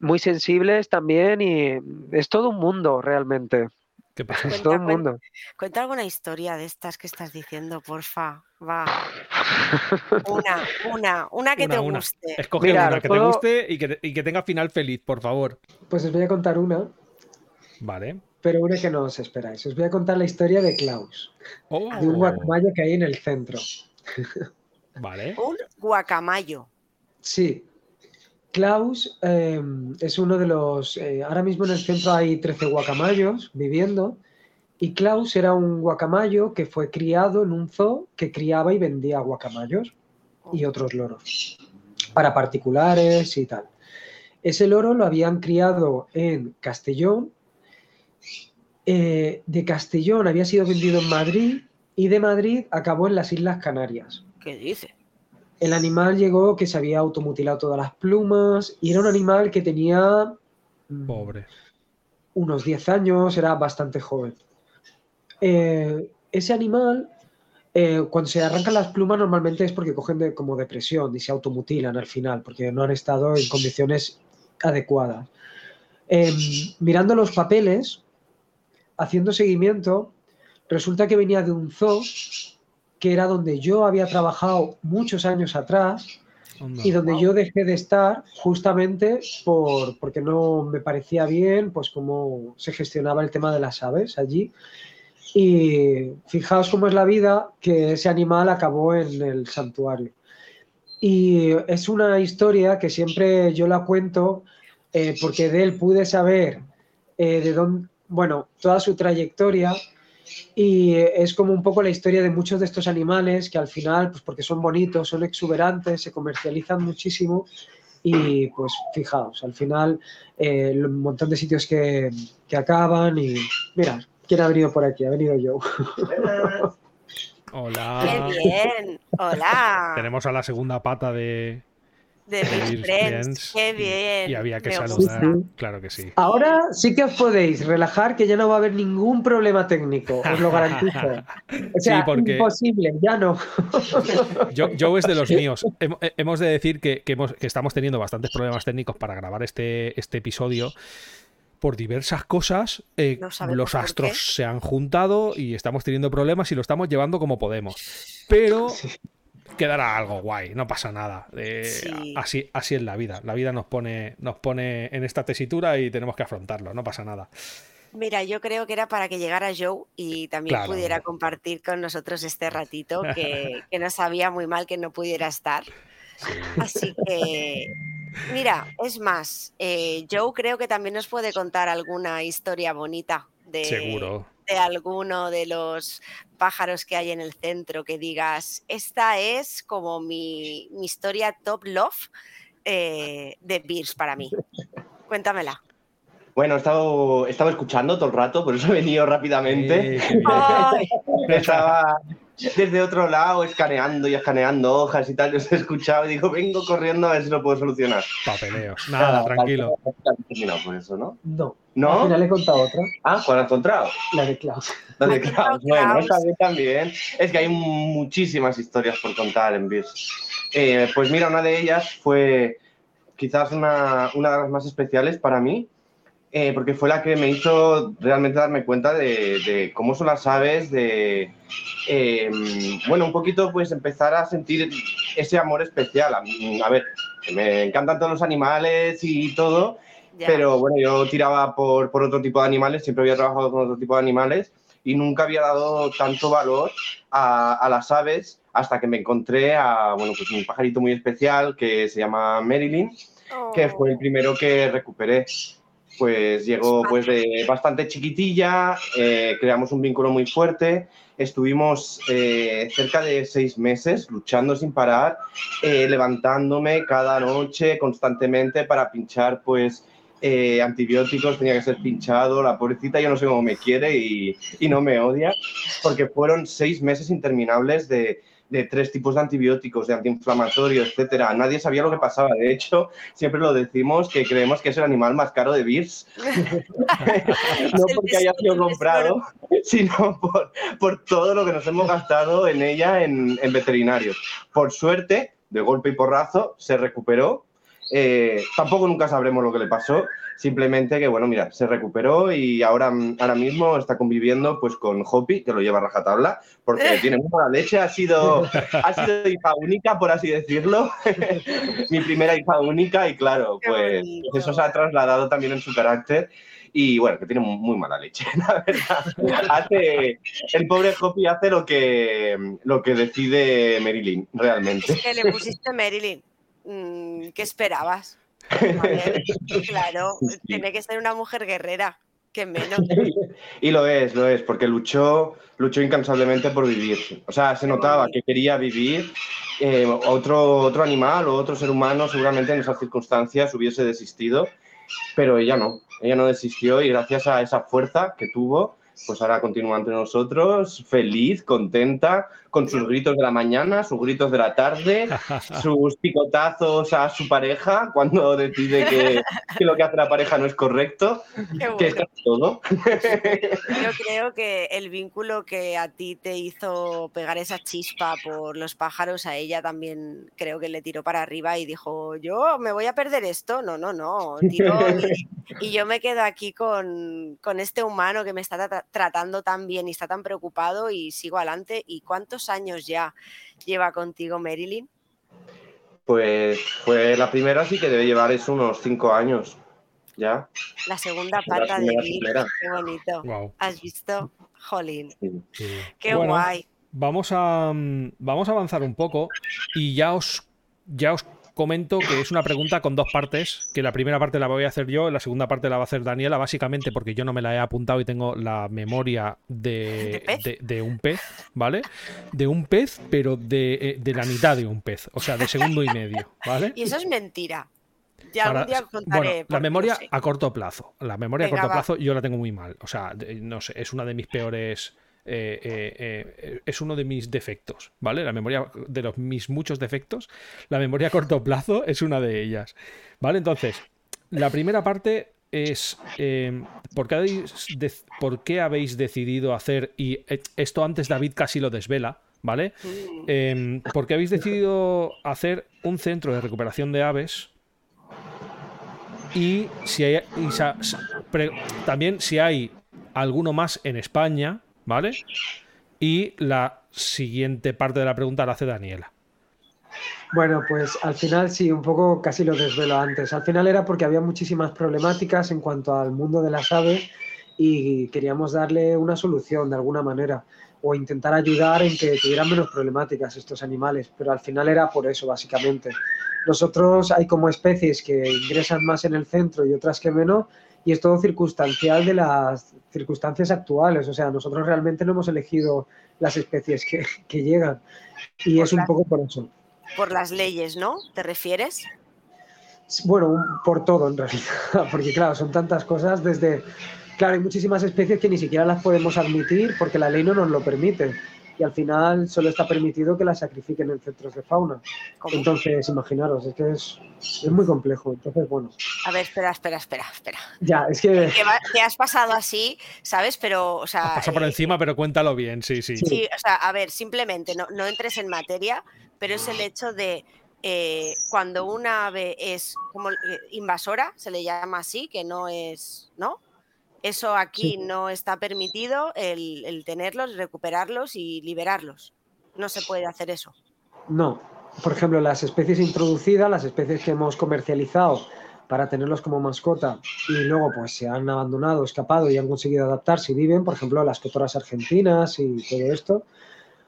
Muy sensibles también y es todo un mundo realmente. ¿Qué [laughs] pasa? Cuenta, todo el mundo. Cuenta, alguna historia de estas que estás diciendo, porfa. Va. [laughs] Una, una, una que te guste. Escoge una que te guste y que, y que, tenga final feliz, por favor. Pues os voy a contar una. Vale. Pero una que no os esperáis. Os voy a contar la historia de Klaus. Oh. De un guacamayo que hay en el centro. Vale. Un guacamayo. Sí, Klaus em, es uno de los... Eh, ahora mismo en el centro hay 13 guacamayos viviendo y Klaus era un guacamayo que fue criado en un zoo que criaba y vendía guacamayos y otros loros para particulares y tal. Ese loro lo habían criado en Castellón. Eh, de Castellón había sido vendido en Madrid y de Madrid acabó en las Islas Canarias. ¿Qué dice? El animal llegó que se había automutilado todas las plumas y era un animal que tenía... Mm, Pobre. Unos 10 años, era bastante joven. Eh, ese animal, eh, cuando se arrancan las plumas, normalmente es porque cogen como depresión y se automutilan al final, porque no han estado en condiciones adecuadas. Em, mirando los papeles, haciendo seguimiento, resulta que venía de un zoo que era donde yo había trabajado muchos años atrás y donde yo dejé de estar justamente por, porque no me parecía bien pues cómo se gestionaba el tema de las aves allí. Y fijaos cómo es la vida que ese animal acabó en el santuario. Y es una historia que siempre yo la cuento eh, porque de él pude saber eh, de dónde, bueno, toda su trayectoria y es como un poco la historia de muchos de estos animales que al final, pues porque son bonitos, son exuberantes, se comercializan muchísimo y pues fijaos, al final eh, un montón de sitios que, que, acaban y mira, ¿quién ha venido por aquí? Ha venido yo. [laughs] Hola. Qué bien, hola. Tenemos a la segunda pata de, de mis friends. Qué bien. Y había que saludar. Claro que sí. Ahora sí que os podéis relajar, que ya no va a haber ningún problema técnico, os lo garantizo. O [laughs] sea, imposible, ya no. [laughs] Yo, es de los míos. Hemos de decir que, estamos teniendo bastantes problemas técnicos para grabar este, este episodio. Por diversas cosas, eh, los astros se han juntado y estamos teniendo problemas y lo estamos llevando como podemos. Pero quedará algo guay, no pasa nada. Eh, así, así es la vida. La vida nos pone, nos pone en esta tesitura y tenemos que afrontarlo, no pasa nada. Mira, yo creo que era para que llegara Joe y también pudiera compartir con nosotros este ratito, que, [laughs] nos sabía muy mal que no pudiera estar. Así que, mira, es más, eh, Joe creo que también nos puede contar alguna historia bonita de, Seguro de alguno de los pájaros que hay en el centro que digas, esta es como mi, historia top love eh, de Beers para mí? Cuéntamela. Bueno, he estado, escuchando todo el rato, por eso he venido rápidamente. [laughs] Estaba desde otro lado escaneando y escaneando hojas y tal. Yo os he escuchado y digo, vengo corriendo a ver si lo puedo solucionar. Papeleos. Nada, tranquilo. por eso, ¿no? No. ¿No? Al final he contado otra. Ah, ¿cuál has encontrado? La de Klaus. La de Klaus. Bueno, esta vez también. Es que hay muchísimas historias por contar en Beers. Eh, pues mira, una de ellas fue quizás una, una de las más especiales para mí, eh, porque fue la que me hizo realmente darme cuenta de, cómo son las aves, de, em, bueno, un poquito pues empezar a sentir ese amor especial. A, ver, me encantan todos los animales y todo, pero bueno, yo tiraba por, por otro tipo de animales, siempre había trabajado con otro tipo de animales y nunca había dado tanto valor a, las aves hasta que me encontré a, bueno, pues un pajarito muy especial que se llama Marilyn, que fue el oh. primero que recuperé. Pues llegó pues de bastante chiquitilla, eh, creamos un vínculo muy fuerte, estuvimos eh, cerca de seis meses luchando sin parar, eh, levantándome cada noche constantemente para pinchar pues antibióticos, tenía que ser pinchado, la pobrecita yo no sé cómo me quiere y, y no me odia, porque fueron seis meses interminables de, de tres tipos de antibióticos, de antiinflamatorio, etcétera. Nadie sabía lo que pasaba. De hecho, siempre lo decimos que creemos que es el animal más caro de Beers. [laughs] [laughs] no porque haya sido comprado, sino por, por, todo lo que nos hemos gastado en ella en, en veterinario. Por suerte, de golpe y porrazo, se recuperó. Eh, tampoco nunca sabremos lo que le pasó, Simplemente que, bueno, mira, se recuperó y ahora, ahora mismo está conviviendo pues con Hopi, que lo lleva a rajatabla, porque tiene mucha leche, ha sido, ha sido hija única, por así decirlo. [laughs] Mi primera hija única y claro, pues eso se ha trasladado también en su carácter y bueno, que tiene muy mala leche, [laughs] la verdad. Hace, el pobre Hopi hace lo que, lo que decide Marilyn, realmente. que le pusiste Marilyn. Mm, ¿Qué esperabas? [laughs] claro, tiene que ser una mujer guerrera, que menos. [laughs] y lo es, lo es, porque luchó, luchó incansablemente por vivir. O sea, se notaba que quería vivir eh, otro, otro animal o otro ser humano seguramente en esas circunstancias hubiese desistido, pero ella no, ella no desistió y gracias a esa fuerza que tuvo, pues ahora continúa entre nosotros, feliz, contenta, con sus gritos de la mañana, sus gritos de la tarde, [laughs] sus picotazos a su pareja cuando decide que, lo que hace la pareja no es correcto, que está todo. Yo creo que el vínculo que a ti te hizo pegar esa chispa por los pájaros, a ella también creo que le tiró para arriba y dijo, yo me voy a perder esto, no, no, no, [laughs] y, yo me quedo aquí con, con este humano que me está tratando tan bien y está tan preocupado y sigo adelante. ¿Y cuántos años ya lleva contigo Marilyn? Pues fue la primera, sí que debe llevar eso unos cinco años. ¿Ya? La segunda pata de Bill. Qué bonito. ¿Has visto? Jolín. Qué guay. Vamos a, mm, vamos a avanzar un poco y ya os, ya os comento que es una pregunta con dos partes, que la primera parte la voy a hacer yo, la segunda parte la va a hacer Daniela, básicamente porque yo no me la he apuntado y tengo la memoria de, ¿De, un pez, ¿vale? De un pez, pero de, eh, la mitad de un pez, o sea, de segundo y medio, ¿vale? Y eso es mentira. Ya algún día contaré. la memoria a corto plazo. La memoria a corto plazo yo la tengo muy mal. O sea, no sé, es una de mis peores eh, eh, eh, es uno de mis defectos, ¿vale? La memoria de los, mis muchos defectos, la memoria a corto plazo es una de ellas, ¿vale? Entonces, la primera parte es ¿por, qué habéis ¿por, qué habéis decidido hacer, y esto antes David casi lo desvela, ¿vale? Em, ¿Por qué habéis decidido hacer un centro de recuperación de aves? Y si hay, también si hay alguno más en España, ¿vale? Y la siguiente parte de la pregunta la hace Daniela. Bueno, pues al final sí, un poco casi lo desvelo antes. Al final era porque había muchísimas problemáticas en cuanto al mundo de las aves y queríamos darle una solución de alguna manera o intentar ayudar en que tuvieran menos problemáticas estos animales, pero al final era por eso básicamente. Nosotros hay como especies que ingresan más en el centro y otras que menos y es todo circunstancial de las circunstancias actuales. O sea, nosotros realmente no hemos elegido las especies que, llegan y es un poco por eso. Por las leyes, ¿no? ¿Te refieres? Bueno, por todo en realidad, [laughs] porque claro, son tantas cosas desde... Claro, hay muchísimas especies que ni siquiera las podemos admitir porque la ley no nos lo permite y al final solo está permitido que la sacrifiquen en centros de fauna. Entonces, imaginaros, es que es, es, muy complejo. Entonces, bueno. A ver, espera, espera, espera, espera. Ya, es que... Te has pasado así, ¿sabes? Pero, o sea... Pasa por eh, encima, pero cuéntalo bien, sí, sí. Sí, o sea, a ver, simplemente no, no entres en materia, pero es el hecho de... Eh, cuando una ave es como eh, invasora, se le llama así, que no es, ¿no? Eso aquí no está permitido, el, tenerlos, recuperarlos y liberarlos. No se puede hacer eso. No. Por ejemplo, las especies introducidas, las especies que hemos comercializado para tenerlos como mascota y luego pues se han abandonado, escapado y han conseguido adaptarse y viven, por ejemplo, las cotoras argentinas y todo esto,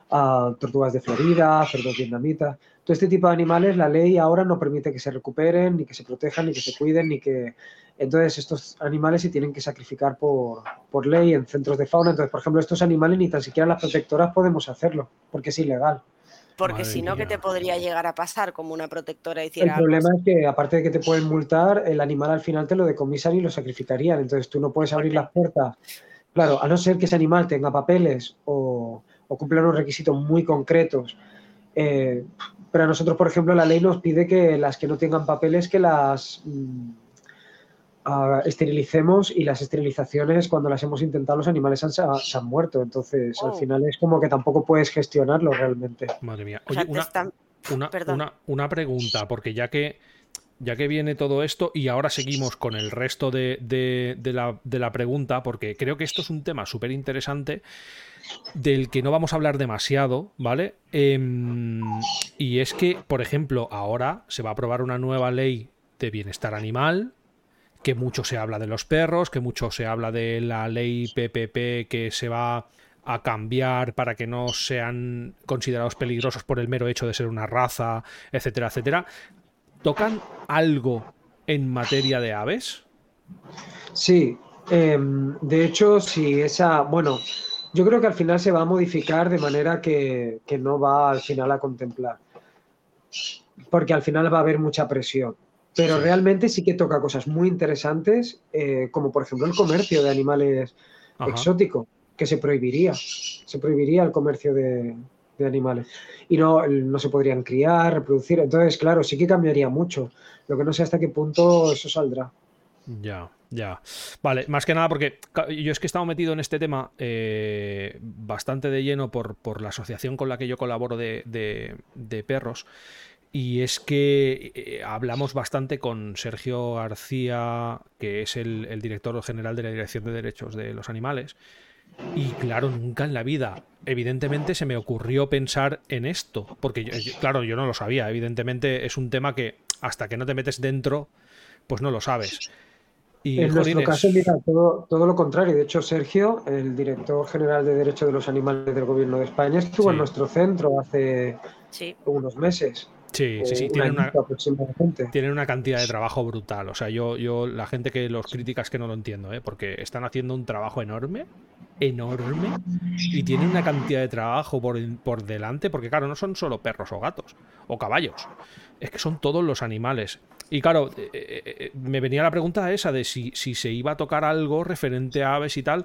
tortugas de Florida, cerdos vietnamitas, todo este tipo de animales, la ley ahora no permite que se recuperen, ni que se protejan, ni que se cuiden, ni que entonces, estos animales se tienen que sacrificar por, por, ley en centros de fauna. Entonces, por ejemplo, estos animales ni tan siquiera las protectoras podemos hacerlo, porque es ilegal. Porque si no, ¿qué te podría llegar a pasar como una protectora hiciera El problema es que, aparte de que te pueden multar, el animal al final te lo decomisan y lo sacrificarían. Entonces, tú no puedes abrir las puertas. Claro, a no ser que ese animal tenga papeles o, o cumpla unos requisitos muy concretos. Eh, pero a nosotros, por ejemplo, la ley nos pide que las que no tengan papeles, que las... Mm, esterilicemos y las esterilizaciones cuando las hemos intentado los animales han, se han muerto. Entonces al oh. final es como que tampoco puedes gestionarlo realmente. Madre mía. Oye, una, pregunta, porque ya que ya que viene todo esto y ahora seguimos con el resto de, de, la, de la, pregunta, porque creo que esto es un tema súper interesante del que no vamos a hablar demasiado, ¿vale? Em, y es que, por ejemplo, ahora se va a aprobar una nueva ley de bienestar animal, que mucho se habla de los perros, que mucho se habla de la ley PPP que se va a cambiar para que no sean considerados peligrosos por el mero hecho de ser una raza, etcétera, etcétera. ¿Tocan algo en materia de aves? Sí, em, de hecho, si esa, bueno, yo creo que al final se va a modificar de manera que, que no va al final a contemplar. porque al final va a haber mucha presión. Pero realmente sí que toca cosas muy interesantes, eh, como por ejemplo el comercio de animales exóticos, que se prohibiría. Se prohibiría el comercio de, animales. Y no, no se podrían criar, reproducir. Entonces, claro, sí que cambiaría mucho. Lo que no sé hasta qué punto eso saldrá. Ya, ya. Vale, más que nada porque yo es que he estado metido en este tema eh, bastante de lleno por, por, la asociación con la que yo colaboro de, de, perros. Y es que eh, hablamos bastante con Sergio García, que es el, el, director general de la Dirección de Derechos de los Animales. Y claro, nunca en la vida, evidentemente, se me ocurrió pensar en esto. Porque, claro, yo no lo sabía. Evidentemente es un tema que hasta que no te metes dentro, pues no lo sabes en nuestro caso, mira, todo, todo, lo contrario. De hecho, Sergio, el director general de Derecho de los Animales del Gobierno de España, estuvo en nuestro centro hace unos meses. Sí, sí, sí, eh, tienen una, tienen una cantidad de trabajo brutal. O sea, yo, yo la gente que los críticas que no lo entiendo, ¿eh? porque están haciendo un trabajo enorme, enorme, y tienen una cantidad de trabajo por, por delante, porque claro, no son solo perros o gatos o caballos, es que son todos los animales. Y claro, eh, eh, eh, me venía la pregunta esa de si, si se iba a tocar algo referente a aves y tal.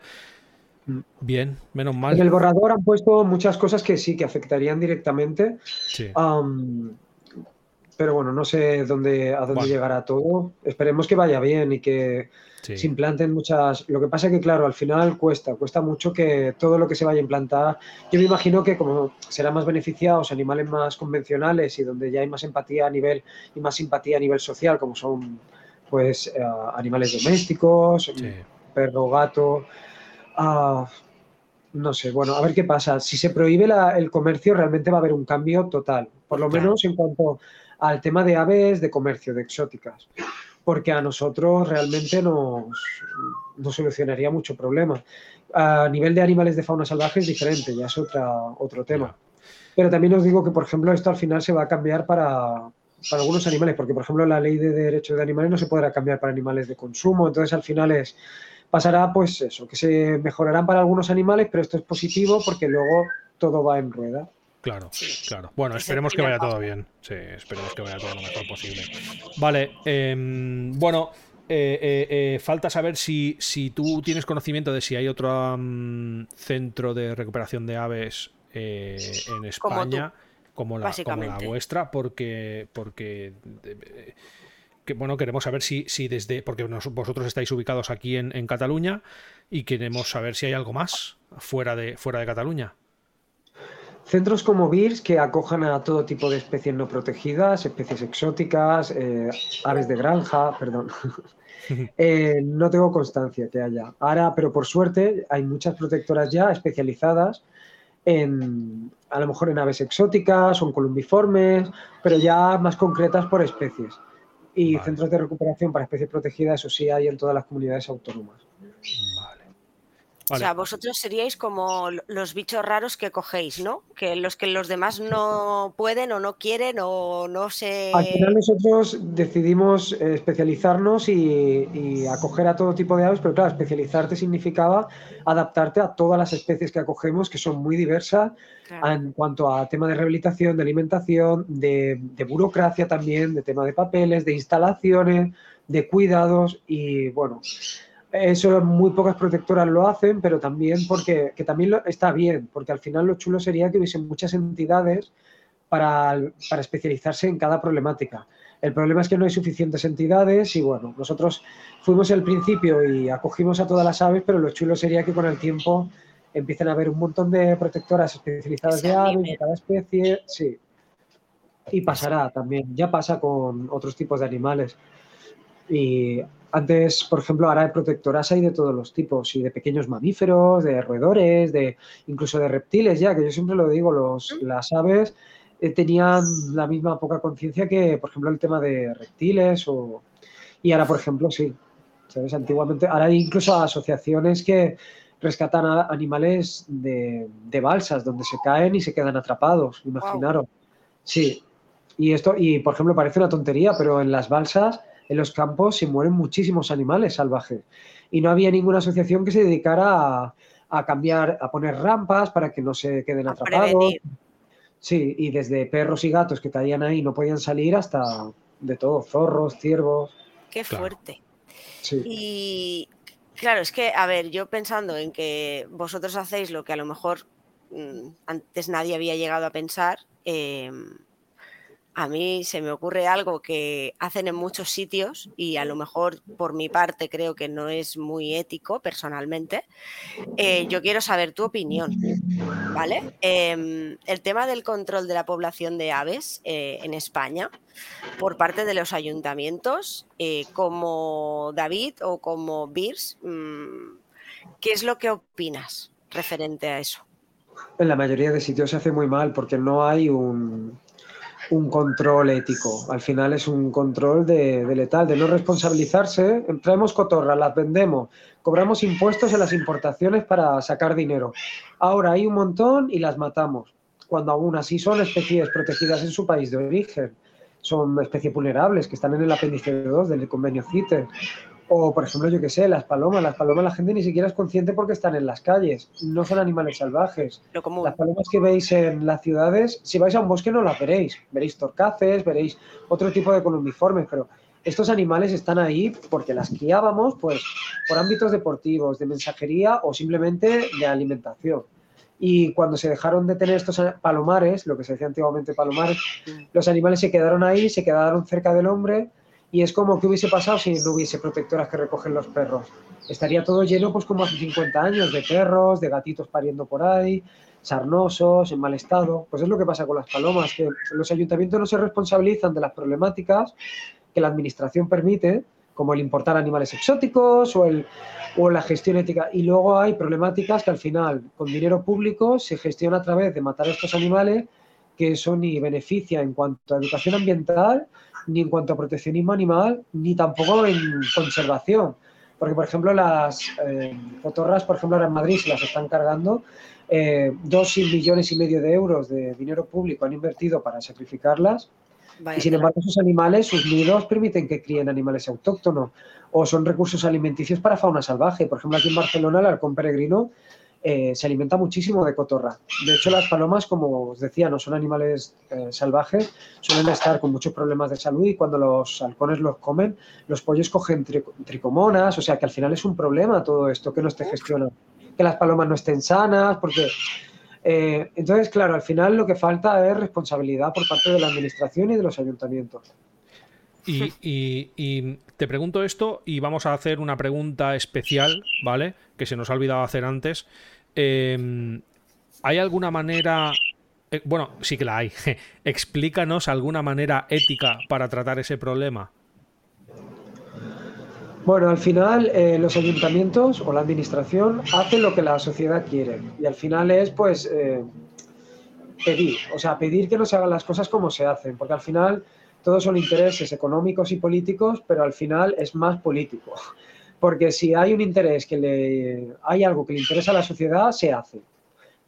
Bien, menos mal. En el borrador han puesto muchas cosas que sí, que afectarían directamente. Sí pero bueno, no sé dónde, a dónde llegará todo. Esperemos que vaya bien y que se implanten muchas. Lo que pasa es que, claro, al final cuesta, cuesta mucho que todo lo que se vaya a implantar. Yo me imagino que como serán más beneficiados animales más convencionales y donde ya hay más empatía a nivel y más simpatía a nivel social, como son pues eh, animales domésticos, perro, gato. Ah, no sé, bueno, a ver qué pasa. Si se prohíbe el comercio, realmente va a haber un cambio total. Por lo menos en cuanto al tema de aves de comercio, de exóticas, porque a nosotros realmente nos, solucionaría mucho problema. A nivel de animales de fauna salvaje es diferente, ya es otra, otro tema. Pero también os digo que, por ejemplo, esto al final se va a cambiar para, para algunos animales, porque, por ejemplo, la ley de derechos de animales no se podrá cambiar para animales de consumo, entonces al final es pasará pues eso, que se mejorarán para algunos animales, pero esto es positivo porque luego todo va en rueda. Claro, claro. Bueno, esperemos que vaya todo bien. Sí, esperemos que vaya todo lo mejor posible. Vale, em, bueno, eh, eh, eh, falta saber si, si tú tienes conocimiento de si hay otro centro de recuperación de aves en España como, la, vuestra, porque, porque que, bueno, queremos saber si, si desde, porque vosotros estáis ubicados aquí en, en Cataluña y queremos saber si hay algo más fuera de, fuera de Cataluña. Centros como BIRS que acojan a todo tipo de especies no protegidas, especies exóticas, eh, aves de granja, perdón. [laughs] Eh, no tengo constancia que haya. Ahora, pero por suerte, hay muchas protectoras ya especializadas en, a lo mejor en aves exóticas o en columbiformes, pero ya más concretas por especies. Y centros de recuperación para especies protegidas, eso sí hay en todas las comunidades autónomas. O sea, vosotros seríais como los bichos raros que cogéis, ¿no? Que los que los demás no pueden o no quieren o no se... Al final nosotros decidimos eh, especializarnos y, acoger a todo tipo de aves, pero claro, especializarte significaba adaptarte a todas las especies que acogemos, que son muy diversas en cuanto a tema de rehabilitación, de alimentación, de, de burocracia también, de tema de papeles, de instalaciones, de cuidados y bueno eso muy pocas protectoras lo hacen, pero también porque que también está bien, porque al final lo chulo sería que hubiesen muchas entidades para, para, especializarse en cada problemática. El problema es que no hay suficientes entidades y bueno, nosotros fuimos al principio y acogimos a todas las aves, pero lo chulo sería que con el tiempo empiecen a haber un montón de protectoras especializadas de aves, de cada especie, sí. Y pasará también, ya pasa con otros tipos de animales. Y antes, por ejemplo, ahora de protectoras hay de todos los tipos, y de pequeños mamíferos, de roedores, de incluso de reptiles, ya que yo siempre lo digo, los, las aves eh, tenían la misma poca conciencia que, por ejemplo, el tema de reptiles o... Y ahora, por ejemplo, sí, ¿sabes? Antiguamente, ahora hay incluso asociaciones que rescatan a animales de, balsas, donde se caen y se quedan atrapados, imaginaros. Sí, y esto, y por ejemplo, parece una tontería, pero en las balsas en los campos se mueren muchísimos animales salvajes y no había ninguna asociación que se dedicara a, cambiar, a poner rampas para que no se queden atrapados. Sí, y desde perros y gatos que caían ahí no podían salir hasta de todo, zorros, ciervos. Qué fuerte. Sí. Y claro, es que, a ver, yo pensando en que vosotros hacéis lo que a lo mejor mm, antes nadie había llegado a pensar, eh, a mí se me ocurre algo que hacen en muchos sitios y a lo mejor por mi parte creo que no es muy ético personalmente. Eh, yo quiero saber tu opinión, ¿vale? Em, el tema del control de la población de aves eh, en España por parte de los ayuntamientos, eh, como David o como Birs, mm, ¿qué es lo que opinas referente a eso? En la mayoría de sitios se hace muy mal porque no hay un, un control ético. Al final es un control de, letal, de no responsabilizarse. Traemos cotorras, las vendemos, cobramos impuestos en las importaciones para sacar dinero. Ahora hay un montón y las matamos. Cuando aún así son especies protegidas en su país de origen. Son especies vulnerables que están en el apéndice 2 del convenio CITES. O, por ejemplo, yo qué sé, las palomas. Las palomas la gente ni siquiera es consciente porque están en las calles. No son animales salvajes. Las palomas que veis en las ciudades, si vais a un bosque no las veréis. Veréis torcaces, veréis otro tipo de columbiformes, pero estos animales están ahí porque las criábamos pues, por ámbitos deportivos, de mensajería o simplemente de alimentación. Y cuando se dejaron de tener estos palomares, lo que se decía antiguamente palomares, mm. los animales se quedaron ahí, se quedaron cerca del hombre y es como que hubiese pasado si no hubiese protectoras que recogen los perros. Estaría todo lleno, pues como hace 50 años, de perros, de gatitos pariendo por ahí, sarnosos, en mal estado. Pues es lo que pasa con las palomas, que los ayuntamientos no se responsabilizan de las problemáticas que la administración permite, como el importar animales exóticos o, el, o la gestión ética. Y luego hay problemáticas que al final, con dinero público, se gestiona a través de matar a estos animales que eso ni beneficia en cuanto a educación ambiental, ni en cuanto a proteccionismo animal, ni tampoco en conservación. Porque, por ejemplo, las eh, cotorras, por ejemplo, ahora en Madrid se las están cargando. Eh, dos millones y medio de euros de dinero público han invertido para sacrificarlas. y sin embargo, esos animales, sus nidos permiten que críen animales autóctonos o son recursos alimenticios para fauna salvaje. Por ejemplo, aquí en Barcelona, el halcón peregrino eh, se alimenta muchísimo de cotorra. De hecho, las palomas, como os decía, no son animales eh, salvajes, suelen estar con muchos problemas de salud y cuando los halcones los comen, los pollos cogen tricomonas, o sea que al final es un problema todo esto que no esté gestionado. Que las palomas no estén sanas, porque... Eh, entonces, claro, al final lo que falta es responsabilidad por parte de la administración y de los ayuntamientos. Y, te pregunto esto y vamos a hacer una pregunta especial, ¿vale? Que se nos ha olvidado hacer antes. Em, ¿Hay alguna manera... Eh, bueno, sí que la hay. [laughs] Explícanos alguna manera ética para tratar ese problema. Bueno, al final eh, los ayuntamientos o la administración hacen lo que la sociedad quiere y al final es pues eh, pedir, o sea, pedir que no se hagan las cosas como se hacen, porque al final todos son intereses económicos y políticos, pero al final es más político. Porque si hay un interés que le hay algo que le interesa a la sociedad, se hace.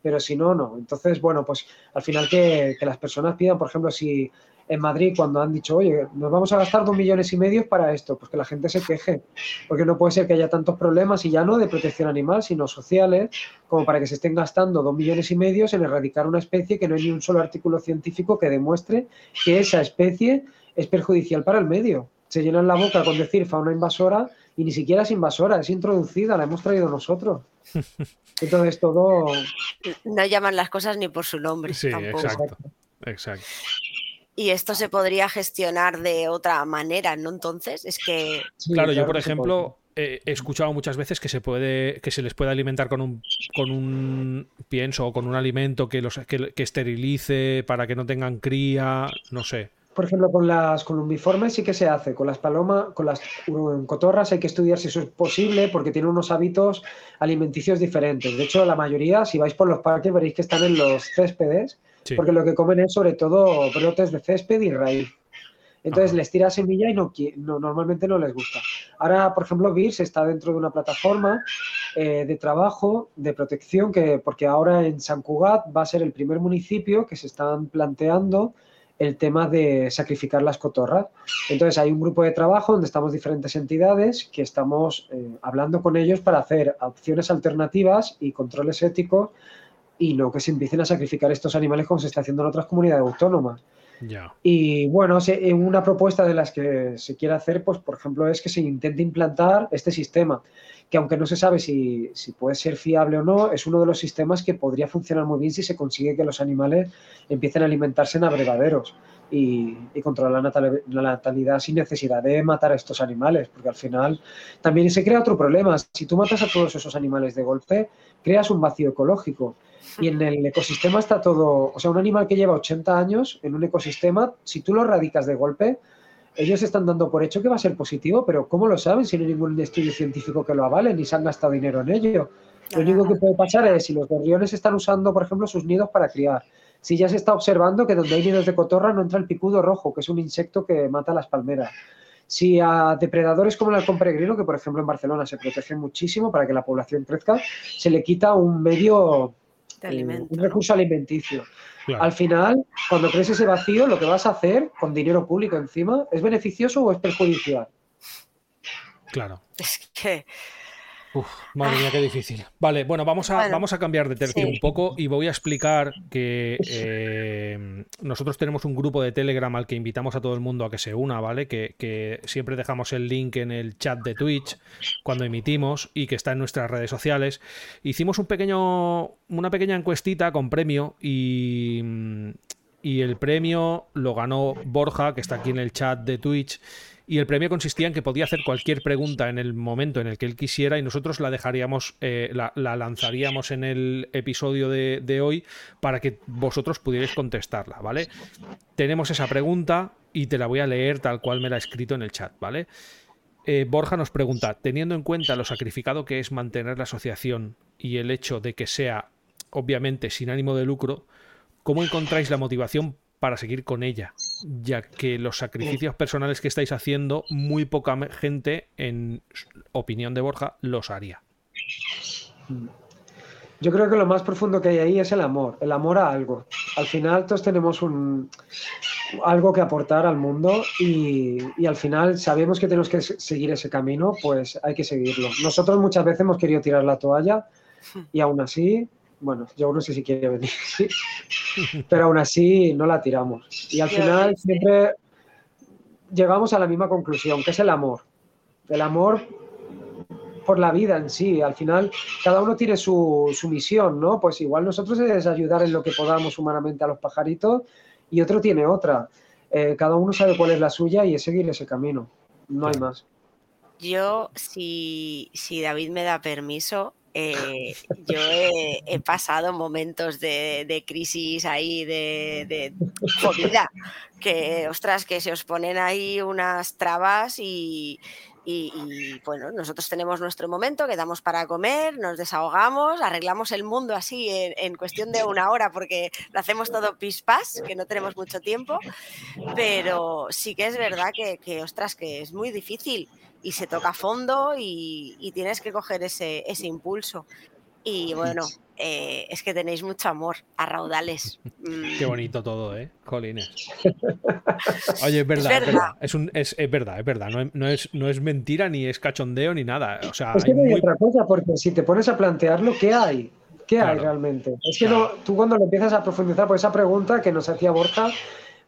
Pero si no, no. Entonces, bueno, pues al final que, que las personas pidan, por ejemplo, si en Madrid cuando han dicho, oye, nos vamos a gastar dos millones y medio para esto, pues que la gente se queje, porque no puede ser que haya tantos problemas y ya no de protección animal, sino sociales, como para que se estén gastando dos millones y medio en erradicar una especie que no hay ni un solo artículo científico que demuestre que esa especie es perjudicial para el medio. Se llenan la boca con decir fauna invasora y ni siquiera es invasora, es introducida, la hemos traído nosotros. [laughs] Entonces todo... No llaman las cosas ni por su nombre. Sí, exacto. Exacto. Y esto se podría gestionar de otra manera, ¿no? Entonces, es que. claro, yo, por ejemplo, he escuchado muchas veces que se puede. que se les puede alimentar con un. con un pienso o con un alimento que los que, esterilice para que no tengan cría. No sé. Por ejemplo, con las columbiformes sí que se hace. Con las palomas, con las cotorras hay que estudiar si eso es posible porque tienen unos hábitos alimenticios diferentes. De hecho, la mayoría, si vais por los parques, veréis que están en los céspedes porque lo que comen es sobre todo brotes de césped y raíz. Entonces les tira semilla y no, normalmente no les gusta. Ahora, por ejemplo, VIRS está dentro de una plataforma eh, de trabajo, de protección, que, porque ahora en San Cugat va a ser el primer municipio que se están planteando el tema de sacrificar las cotorras. Entonces hay un grupo de trabajo donde estamos diferentes entidades que estamos eh, hablando con ellos para hacer opciones alternativas y controles éticos y no que se empiecen a sacrificar estos animales como se está haciendo en otras comunidades autónomas. Y bueno, una propuesta de las que se quiere hacer, pues por ejemplo, es que se intente implantar este sistema, que aunque no se sabe si, puede ser fiable o no, es uno de los sistemas que podría funcionar muy bien si se consigue que los animales empiecen a alimentarse en abrevaderos y, controlar la natalidad sin necesidad de matar a estos animales, porque al final también se crea otro problema. Si tú matas a todos esos animales de golpe, creas un vacío ecológico y en el ecosistema está todo, o sea, un animal que lleva 80 años en un ecosistema, si tú lo radicas de golpe, ellos están dando por hecho que va a ser positivo, pero ¿cómo lo saben si no hay ningún estudio científico que lo avale ni se han gastado dinero en ello? Lo único que puede pasar es si los gorriones están usando, por ejemplo, sus nidos para criar. Si ya se está observando que donde hay nidos de cotorra no entra el picudo rojo, que es un insecto que mata las palmeras. Si a depredadores como el halcón peregrino, que por ejemplo en Barcelona se protege muchísimo para que la población crezca, se le quita un medio un recurso alimenticio. Al final, cuando crees ese vacío, lo que vas a hacer con dinero público encima, ¿es beneficioso o es perjudicial? Claro. Es que Uf, madre mía, qué difícil. Vale, bueno, vamos a, vamos a cambiar de tercio un poco y voy a explicar que eh, nosotros tenemos un grupo de Telegram al que invitamos a todo el mundo a que se una, ¿vale? Que, siempre dejamos el link en el chat de Twitch cuando emitimos y que está en nuestras redes sociales. Hicimos un pequeño, una pequeña encuestita con premio y, y el premio lo ganó Borja, que está aquí en el chat de Twitch y el premio consistía en que podía hacer cualquier pregunta en el momento en el que él quisiera y nosotros la dejaríamos, eh, la, lanzaríamos en el episodio de, hoy para que vosotros pudierais contestarla, ¿vale? Tenemos esa pregunta y te la voy a leer tal cual me la ha escrito en el chat, ¿vale? Eh, Borja nos pregunta, teniendo en cuenta lo sacrificado que es mantener la asociación y el hecho de que sea, obviamente, sin ánimo de lucro, ¿cómo encontráis la motivación para seguir con ella, ya que los sacrificios personales que estáis haciendo, muy poca gente, en opinión de Borja, los haría. Yo creo que lo más profundo que hay ahí es el amor, el amor a algo. Al final todos tenemos un, algo que aportar al mundo y, y, al final sabemos que tenemos que seguir ese camino, pues hay que seguirlo. Nosotros muchas veces hemos querido tirar la toalla y aún así bueno, yo no sé si quiere venir, [laughs] pero aún así no la tiramos. Y al final siempre llegamos a la misma conclusión, que es el amor. El amor por la vida en sí. Al final, cada uno tiene su, misión, ¿no? Pues igual nosotros es ayudar en lo que podamos humanamente a los pajaritos y otro tiene otra. Eh, cada uno sabe cuál es la suya y es seguir ese camino. No hay más. Yo, si, si David me da permiso, eh, yo he, pasado momentos de, crisis ahí, de, de comida, que, ostras, que se os ponen ahí unas trabas y, bueno, nosotros tenemos nuestro momento, quedamos para comer, nos desahogamos, arreglamos el mundo así en, cuestión de una hora porque lo hacemos todo pispas, que no tenemos mucho tiempo, pero sí que es verdad que, que ostras, que es muy difícil y se toca a fondo y, tienes que coger ese, ese impulso. Y bueno, eh, es que tenéis mucho amor a raudales. Mm. Qué bonito todo, ¿eh? Colines. [laughs] Oye, es verdad, es verdad. Es, un, es, es, verdad, es verdad. No, es, no es mentira, ni es cachondeo, ni nada. O sea, es que no hay otra cosa, porque si te pones a plantearlo, ¿qué hay? ¿Qué hay realmente? Es que no, tú cuando lo empiezas a profundizar por esa pregunta que nos hacía Borja,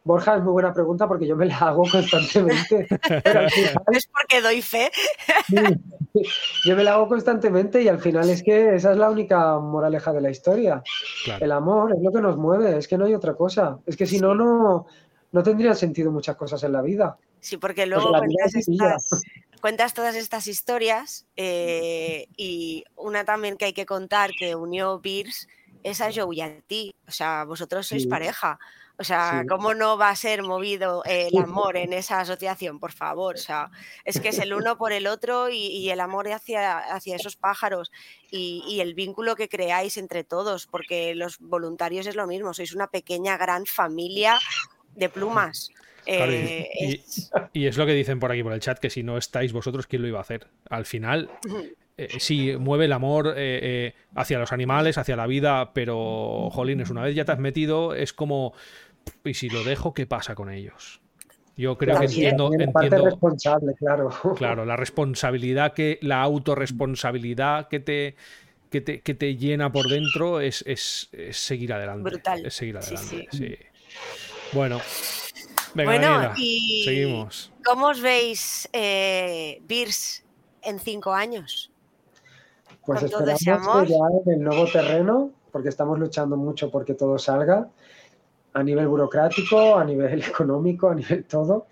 Borja, es muy buena pregunta porque yo me la hago constantemente. es porque doy fe. yo me la hago constantemente y al final es que esa es la única moraleja de la historia. El amor es lo que nos mueve, es que no hay otra cosa. Es que si no, no, no tendrían sentido muchas cosas en la vida. Sí, porque luego cuentas, todas estas historias eh, y una también que hay que contar que unió Pierce es a Joe y a ti. O sea, vosotros sois pareja. O sea, ¿cómo no va a ser movido el amor en esa asociación? Por favor, o sea, es que es el uno por el otro y, el amor hacia, hacia esos pájaros y, el vínculo que creáis entre todos, porque los voluntarios es lo mismo, sois una pequeña, gran familia de plumas. Eh, y, es... lo que dicen por aquí por el chat, que si no estáis vosotros, ¿quién lo iba a hacer? Al final, eh, sí, mueve el amor eh, hacia los animales, hacia la vida, pero, jolines, una vez ya te has metido, es como y si lo dejo, ¿qué pasa con ellos? Yo creo que entiendo. entiendo responsable, claro. Claro, la responsabilidad que, la autorresponsabilidad que te, que te, llena por dentro es, seguir adelante. Brutal. Es seguir adelante, sí. Bueno, venga, bueno, y seguimos. ¿Cómo os veis, eh, Beers, en cinco años? Pues esperamos que ya en el nuevo terreno, porque estamos luchando mucho porque todo salga, a nivel burocrático, a nivel [laughs] económico, a nivel todo,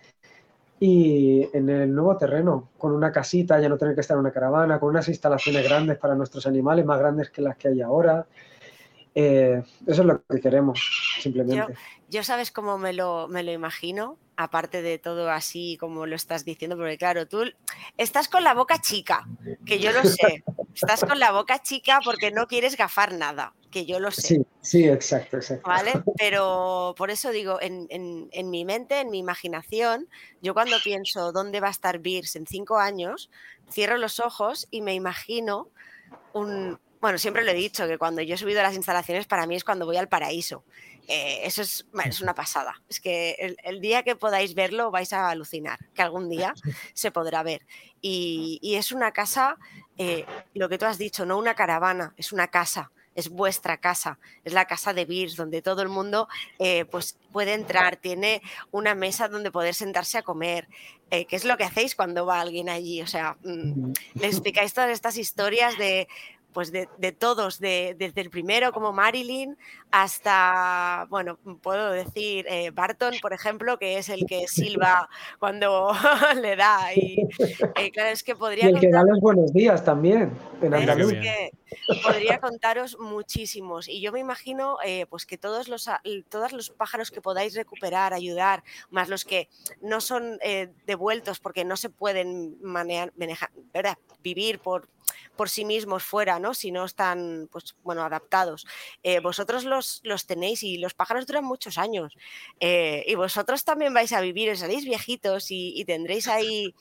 y en el nuevo terreno, con una casita, ya no tener que estar en una caravana, con unas instalaciones grandes para nuestros animales, más grandes que las que hay ahora. Eh, eso es lo que queremos, simplemente. Yo, sabes cómo me lo, me lo imagino, aparte de todo así como lo estás diciendo, porque claro, tú estás con la boca chica, que yo lo sé, [laughs] estás con la boca chica porque no quieres gafar nada, que yo lo sé. Sí, sí, exacto, exacto. ¿Vale? [laughs] Pero por eso digo, en, en, mi mente, en mi imaginación, yo cuando pienso dónde va a estar Beers en cinco años, cierro los ojos y me imagino un, bueno, siempre lo he dicho, que cuando yo he subido a las instalaciones, para mí es cuando voy al paraíso. Eh, eso es, es, una pasada. Es que el, día que podáis verlo vais a alucinar, que algún día se podrá ver. Y, es una casa, eh, lo que tú has dicho, no una caravana, es una casa es vuestra casa, es la casa de Beers, donde todo el mundo eh, pues puede entrar, tiene una mesa donde poder sentarse a comer, ¿Qué que es lo que hacéis cuando va alguien allí, o sea, mm, le explicáis todas estas historias de pues de, todos, desde el primero como Marilyn hasta, bueno, puedo decir eh, Barton, por ejemplo, que es el que silba cuando [laughs] le da. Y, eh, claro, es que podría... el que da los buenos días también, podría contaros muchísimos. Y yo me imagino pues que todos los, todos los pájaros que podáis recuperar, ayudar, más los que no son devueltos porque no se pueden manejar, ¿verdad? vivir por por sí mismos fuera, ¿no? Si no están, pues, bueno, adaptados. Eh, vosotros los, los, tenéis y los pájaros duran muchos años. Eh, y vosotros también vais a vivir, seréis viejitos y, tendréis ahí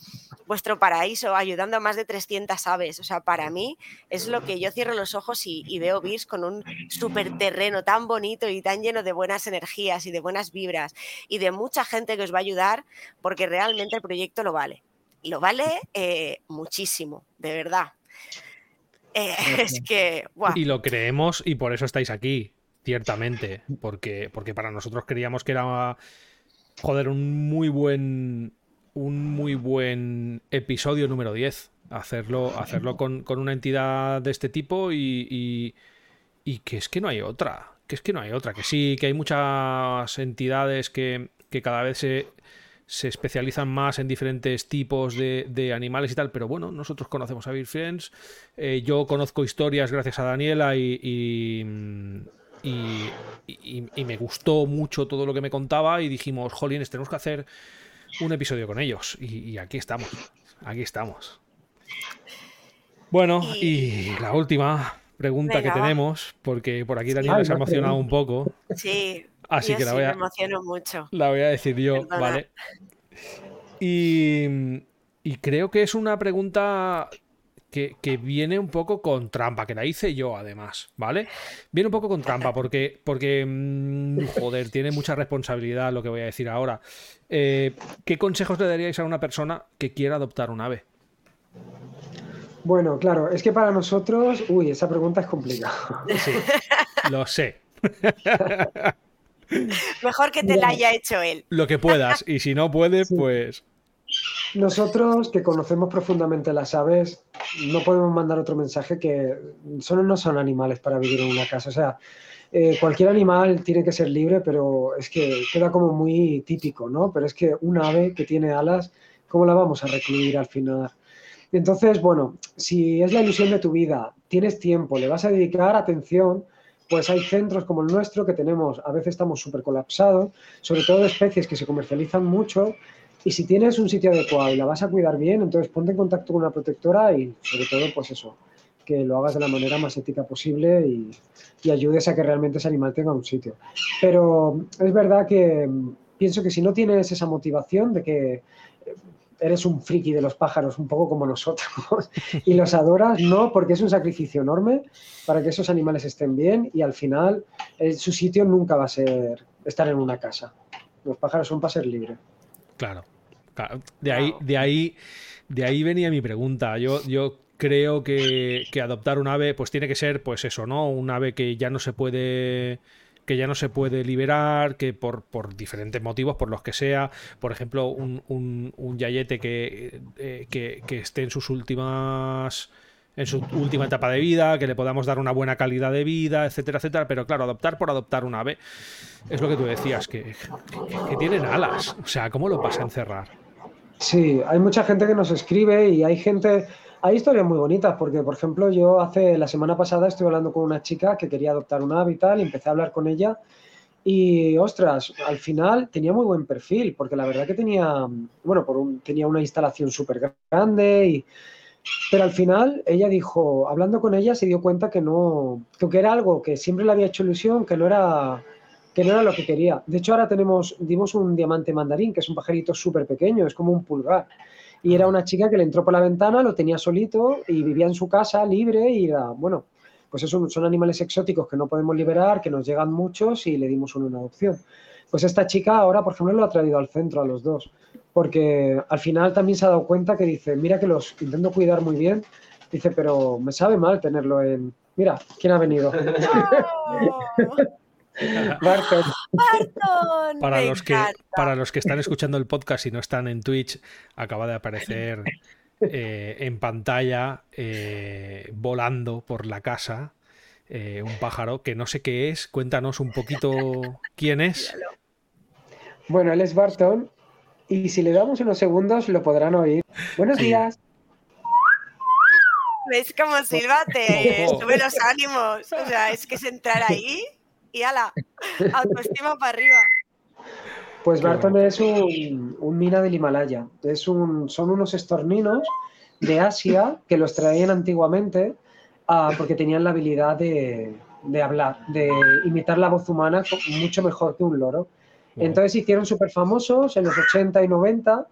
vuestro paraíso ayudando a más de 300 aves. O sea, para mí es lo que yo cierro los ojos y, y veo bis con un súper terreno tan bonito y tan lleno de buenas energías y de buenas vibras y de mucha gente que os va a ayudar porque realmente el proyecto lo vale. Lo vale eh, muchísimo, de verdad. Eh, [laughs] es que. Y lo creemos y por eso estáis aquí, ciertamente. Porque, porque para nosotros creíamos que era. Joder, un muy buen. Un muy buen episodio número 10. Hacerlo, hacerlo con, una entidad de este tipo y, y, que es que no hay otra. Que es que no hay otra. Que sí, que hay muchas entidades que, que cada vez se, se especializan más en diferentes tipos de, animales y tal, pero bueno, nosotros conocemos a Beer Friends, eh, yo conozco historias gracias a Daniela y, y, me gustó mucho todo lo que me contaba y dijimos, jolines, tenemos que hacer un episodio con ellos y, aquí estamos, aquí estamos. Bueno, y la última pregunta que tenemos, porque por aquí Daniela se ha emocionado un poco. Sí, Así que la voy a. Me emociono mucho. La voy a decir yo, ¿vale? Y, creo que es una pregunta que, viene un poco con trampa, que la hice yo además, ¿vale? Viene un poco con trampa [laughs] porque, porque mm, joder, tiene mucha responsabilidad lo que voy a decir ahora. Eh, ¿Qué consejos le daríais a una persona que quiera adoptar un ave? Bueno, claro, es que para nosotros, uy, esa pregunta es complicada. Sí, lo sé. Mejor que te la haya hecho él. Lo que puedas, y si no puede, pues... Nosotros que conocemos profundamente las aves, no podemos mandar otro mensaje que son, no son animales para vivir en una casa. O sea, eh, cualquier animal tiene que ser libre, pero es que queda como muy típico, ¿no? Pero es que un ave que tiene alas, ¿cómo la vamos a recluir al final? Entonces, bueno, si es la ilusión de tu vida, tienes tiempo, le vas a dedicar atención, pues hay centros como el nuestro que tenemos, a veces estamos súper colapsados, sobre todo de especies que se comercializan mucho, y si tienes un sitio adecuado y la vas a cuidar bien, entonces ponte en contacto con una protectora y sobre todo, pues eso, que lo hagas de la manera más ética posible y, y ayudes a que realmente ese animal tenga un sitio. Pero es verdad que mm, pienso que si no tienes esa motivación de que eres un friki de los pájaros, un poco como nosotros, [laughs] y los adoras, no, porque es un sacrificio enorme para que esos animales estén bien y al final eh, su sitio nunca va a ser estar en una casa. Los pájaros son para ser libres. Claro, De ahí, de ahí, de ahí venía mi pregunta. Yo, yo creo que, que, adoptar un ave, pues tiene que ser, pues eso, ¿no? Un ave que ya no se puede que ya no se puede liberar, que por, por diferentes motivos, por los que sea, por ejemplo, un, un, un yayete que, eh, que, que, esté en sus últimas en su última etapa de vida, que le podamos dar una buena calidad de vida, etcétera, etcétera. Pero claro, adoptar por adoptar un ave es lo que tú decías, que, que tienen alas. O sea, ¿cómo lo vas a encerrar? Sí, hay mucha gente que nos escribe y hay gente, hay historias muy bonitas, porque por ejemplo yo hace la semana pasada estuve hablando con una chica que quería adoptar un ave y tal, empecé a hablar con ella y ostras, al final tenía muy buen perfil, porque la verdad que tenía, bueno, por un, tenía una instalación súper grande y... Pero al final ella dijo, hablando con ella, se dio cuenta que no, que era algo que siempre le había hecho ilusión, que no era, que no era lo que quería. De hecho, ahora tenemos, dimos un diamante mandarín, que es un pajarito súper pequeño, es como un pulgar. Y era una chica que le entró por la ventana, lo tenía solito y vivía en su casa libre y era, bueno, pues eso son animales exóticos que no podemos liberar, que nos llegan muchos y le dimos una adopción. Pues esta chica ahora, por ejemplo, lo ha traído al centro a los dos, porque al final también se ha dado cuenta que dice, mira que los intento cuidar muy bien, dice, pero me sabe mal tenerlo en... Mira, ¿quién ha venido? [laughs] [laughs] Barton. Para los, que, para los que están escuchando el podcast y no están en Twitch, acaba de aparecer eh, en pantalla eh, volando por la casa eh, un pájaro que no sé qué es. Cuéntanos un poquito quién es. Bueno, él es Barton y si le damos unos segundos lo podrán oír. Buenos días. ¿Ves cómo silbate? Sube los ánimos. O sea, es que es entrar ahí y ala, [laughs] autoestima para arriba. Pues Barton es un, mina del Himalaya. Es un, son unos estorninos de Asia que los traían antiguamente ah, porque tenían la habilidad de, hablar, de imitar la voz humana mucho mejor que un loro. Entonces se hicieron súper famosos en los 80 y 90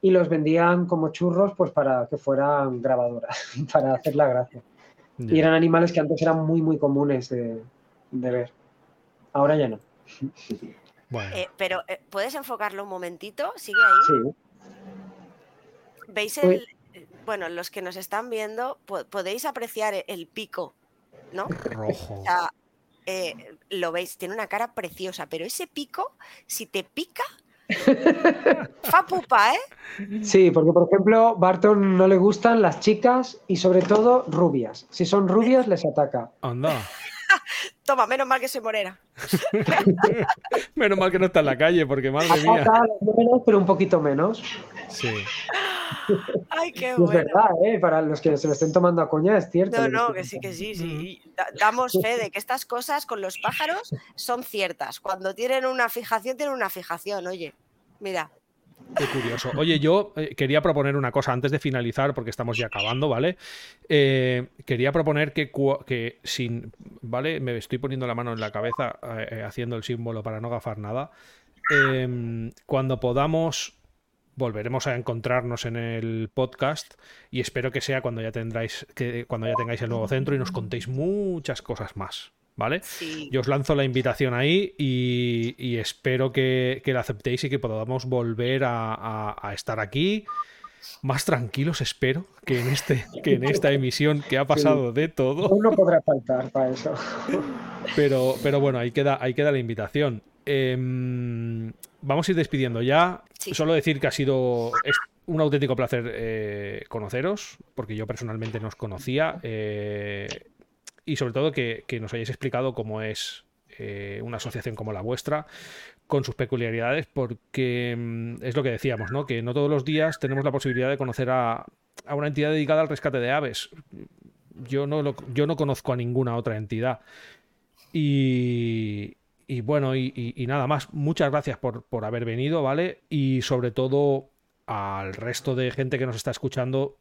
y los vendían como churros pues para que fueran grabadoras, [laughs] para hacer la gracia. Y eran animales que antes eran muy, muy comunes de ver. Ahora ya no. Eh, pero, eh, ¿puedes enfocarlo un momentito? ¿Sigue ahí? Sí. ¿Veis el...? Bueno, los que nos están viendo, podéis apreciar el pico, ¿no? Rojo. O sea, eh, lo veis, tiene una cara preciosa, pero ese pico, si te pica, [laughs] fa pupa, ¿eh? Sí, porque por ejemplo, Barton no le gustan las chicas y sobre todo rubias. Si son rubias, les ataca. Anda. [laughs] Toma, menos mal que soy morena. [laughs] menos mal que no está en la calle, porque madre mía. Menos, pero un poquito menos. Sí. Ay, qué bueno. Es verdad, ¿eh? Para los que se lo estén tomando a coña, es cierto. No, no, que sí, que sí, sí. Damos fe de que estas cosas con los pájaros son ciertas. Cuando tienen una fijación, tienen una fijación, oye. Mira, Qué curioso. Oye, yo eh, quería proponer una cosa antes de finalizar, porque estamos ya acabando, ¿vale? Eh, quería proponer que, sin. ¿Vale? Me estoy poniendo la mano en la cabeza eh, haciendo el símbolo para no gafar nada. Em, cuando podamos. Volveremos a encontrarnos en el podcast y espero que sea cuando ya tendráis que, cuando ya tengáis el nuevo centro y nos contéis muchas cosas más. ¿Vale? Yo os lanzo la invitación ahí y, espero que, la aceptéis y que podamos volver a, estar aquí. Más tranquilos, espero, que en, este, que en esta emisión que ha pasado de todo. No podrá faltar para eso. Pero, pero bueno, ahí queda, ahí queda la invitación. Em, vamos a ir despidiendo ya. Solo decir que ha sido un auténtico placer eh, conoceros, porque yo personalmente no os conocía. Eh, y sobre todo que, nos hayáis explicado cómo es eh, una asociación como la vuestra, con sus peculiaridades, porque mm, es lo que decíamos, ¿no? Que no todos los días tenemos la posibilidad de conocer a, una entidad dedicada al rescate de aves. Yo no, yo no conozco a ninguna otra entidad. Y, y bueno, y, y, nada más. Muchas gracias por, por haber venido, ¿vale? Y sobre todo al resto de gente que nos está escuchando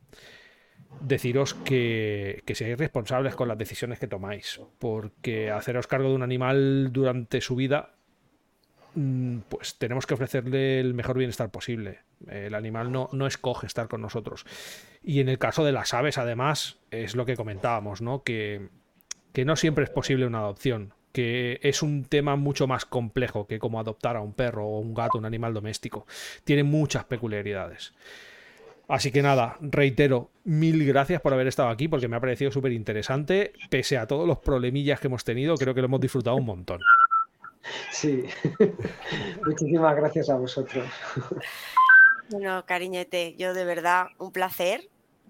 deciros que, que, seáis responsables con las decisiones que tomáis, porque haceros cargo de un animal durante su vida, mm, pues tenemos que ofrecerle el mejor bienestar posible. El animal no, no escoge estar con nosotros. Y en el caso de las aves, además, es lo que comentábamos, ¿no? Que, que no siempre es posible una adopción, que es un tema mucho más complejo que como adoptar a un perro o un gato, un animal doméstico. Tiene muchas peculiaridades. Así que nada, reitero, mil gracias por haber estado aquí porque me ha parecido súper interesante. Pese a todos los problemillas que hemos tenido, creo que lo hemos disfrutado un montón. Sí, [laughs] muchísimas gracias a vosotros. Bueno, cariñete, yo de verdad, un placer.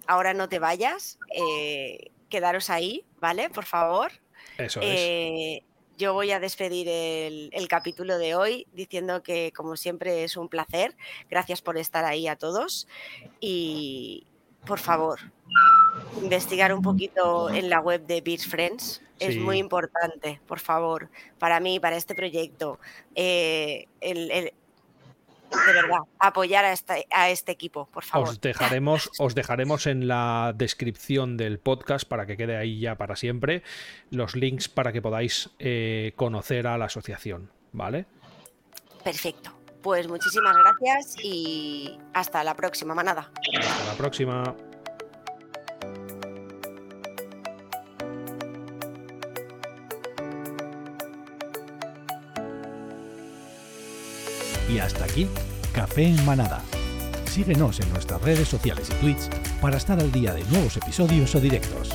Ahora no te vayas, eh, quedaros ahí, ¿vale? Por favor. Eso es. Yo voy a despedir el, capítulo de hoy diciendo que, como siempre, es un placer. Gracias por estar ahí a todos. Y, por favor, investigar un poquito en la web de Beers Friends. Es muy importante, por favor, para mí, para este proyecto. Eh, el, de verdad, apoyar a este, a este equipo, por favor. Os dejaremos, os dejaremos en la descripción del podcast para que quede ahí ya para siempre los links para que podáis eh, conocer a la asociación, ¿vale? Perfecto. Pues muchísimas gracias y hasta la próxima, manada. Hasta la próxima. Y hasta aquí, Café en Manada. Síguenos en nuestras redes sociales y tweets para estar al día de nuevos episodios o directos.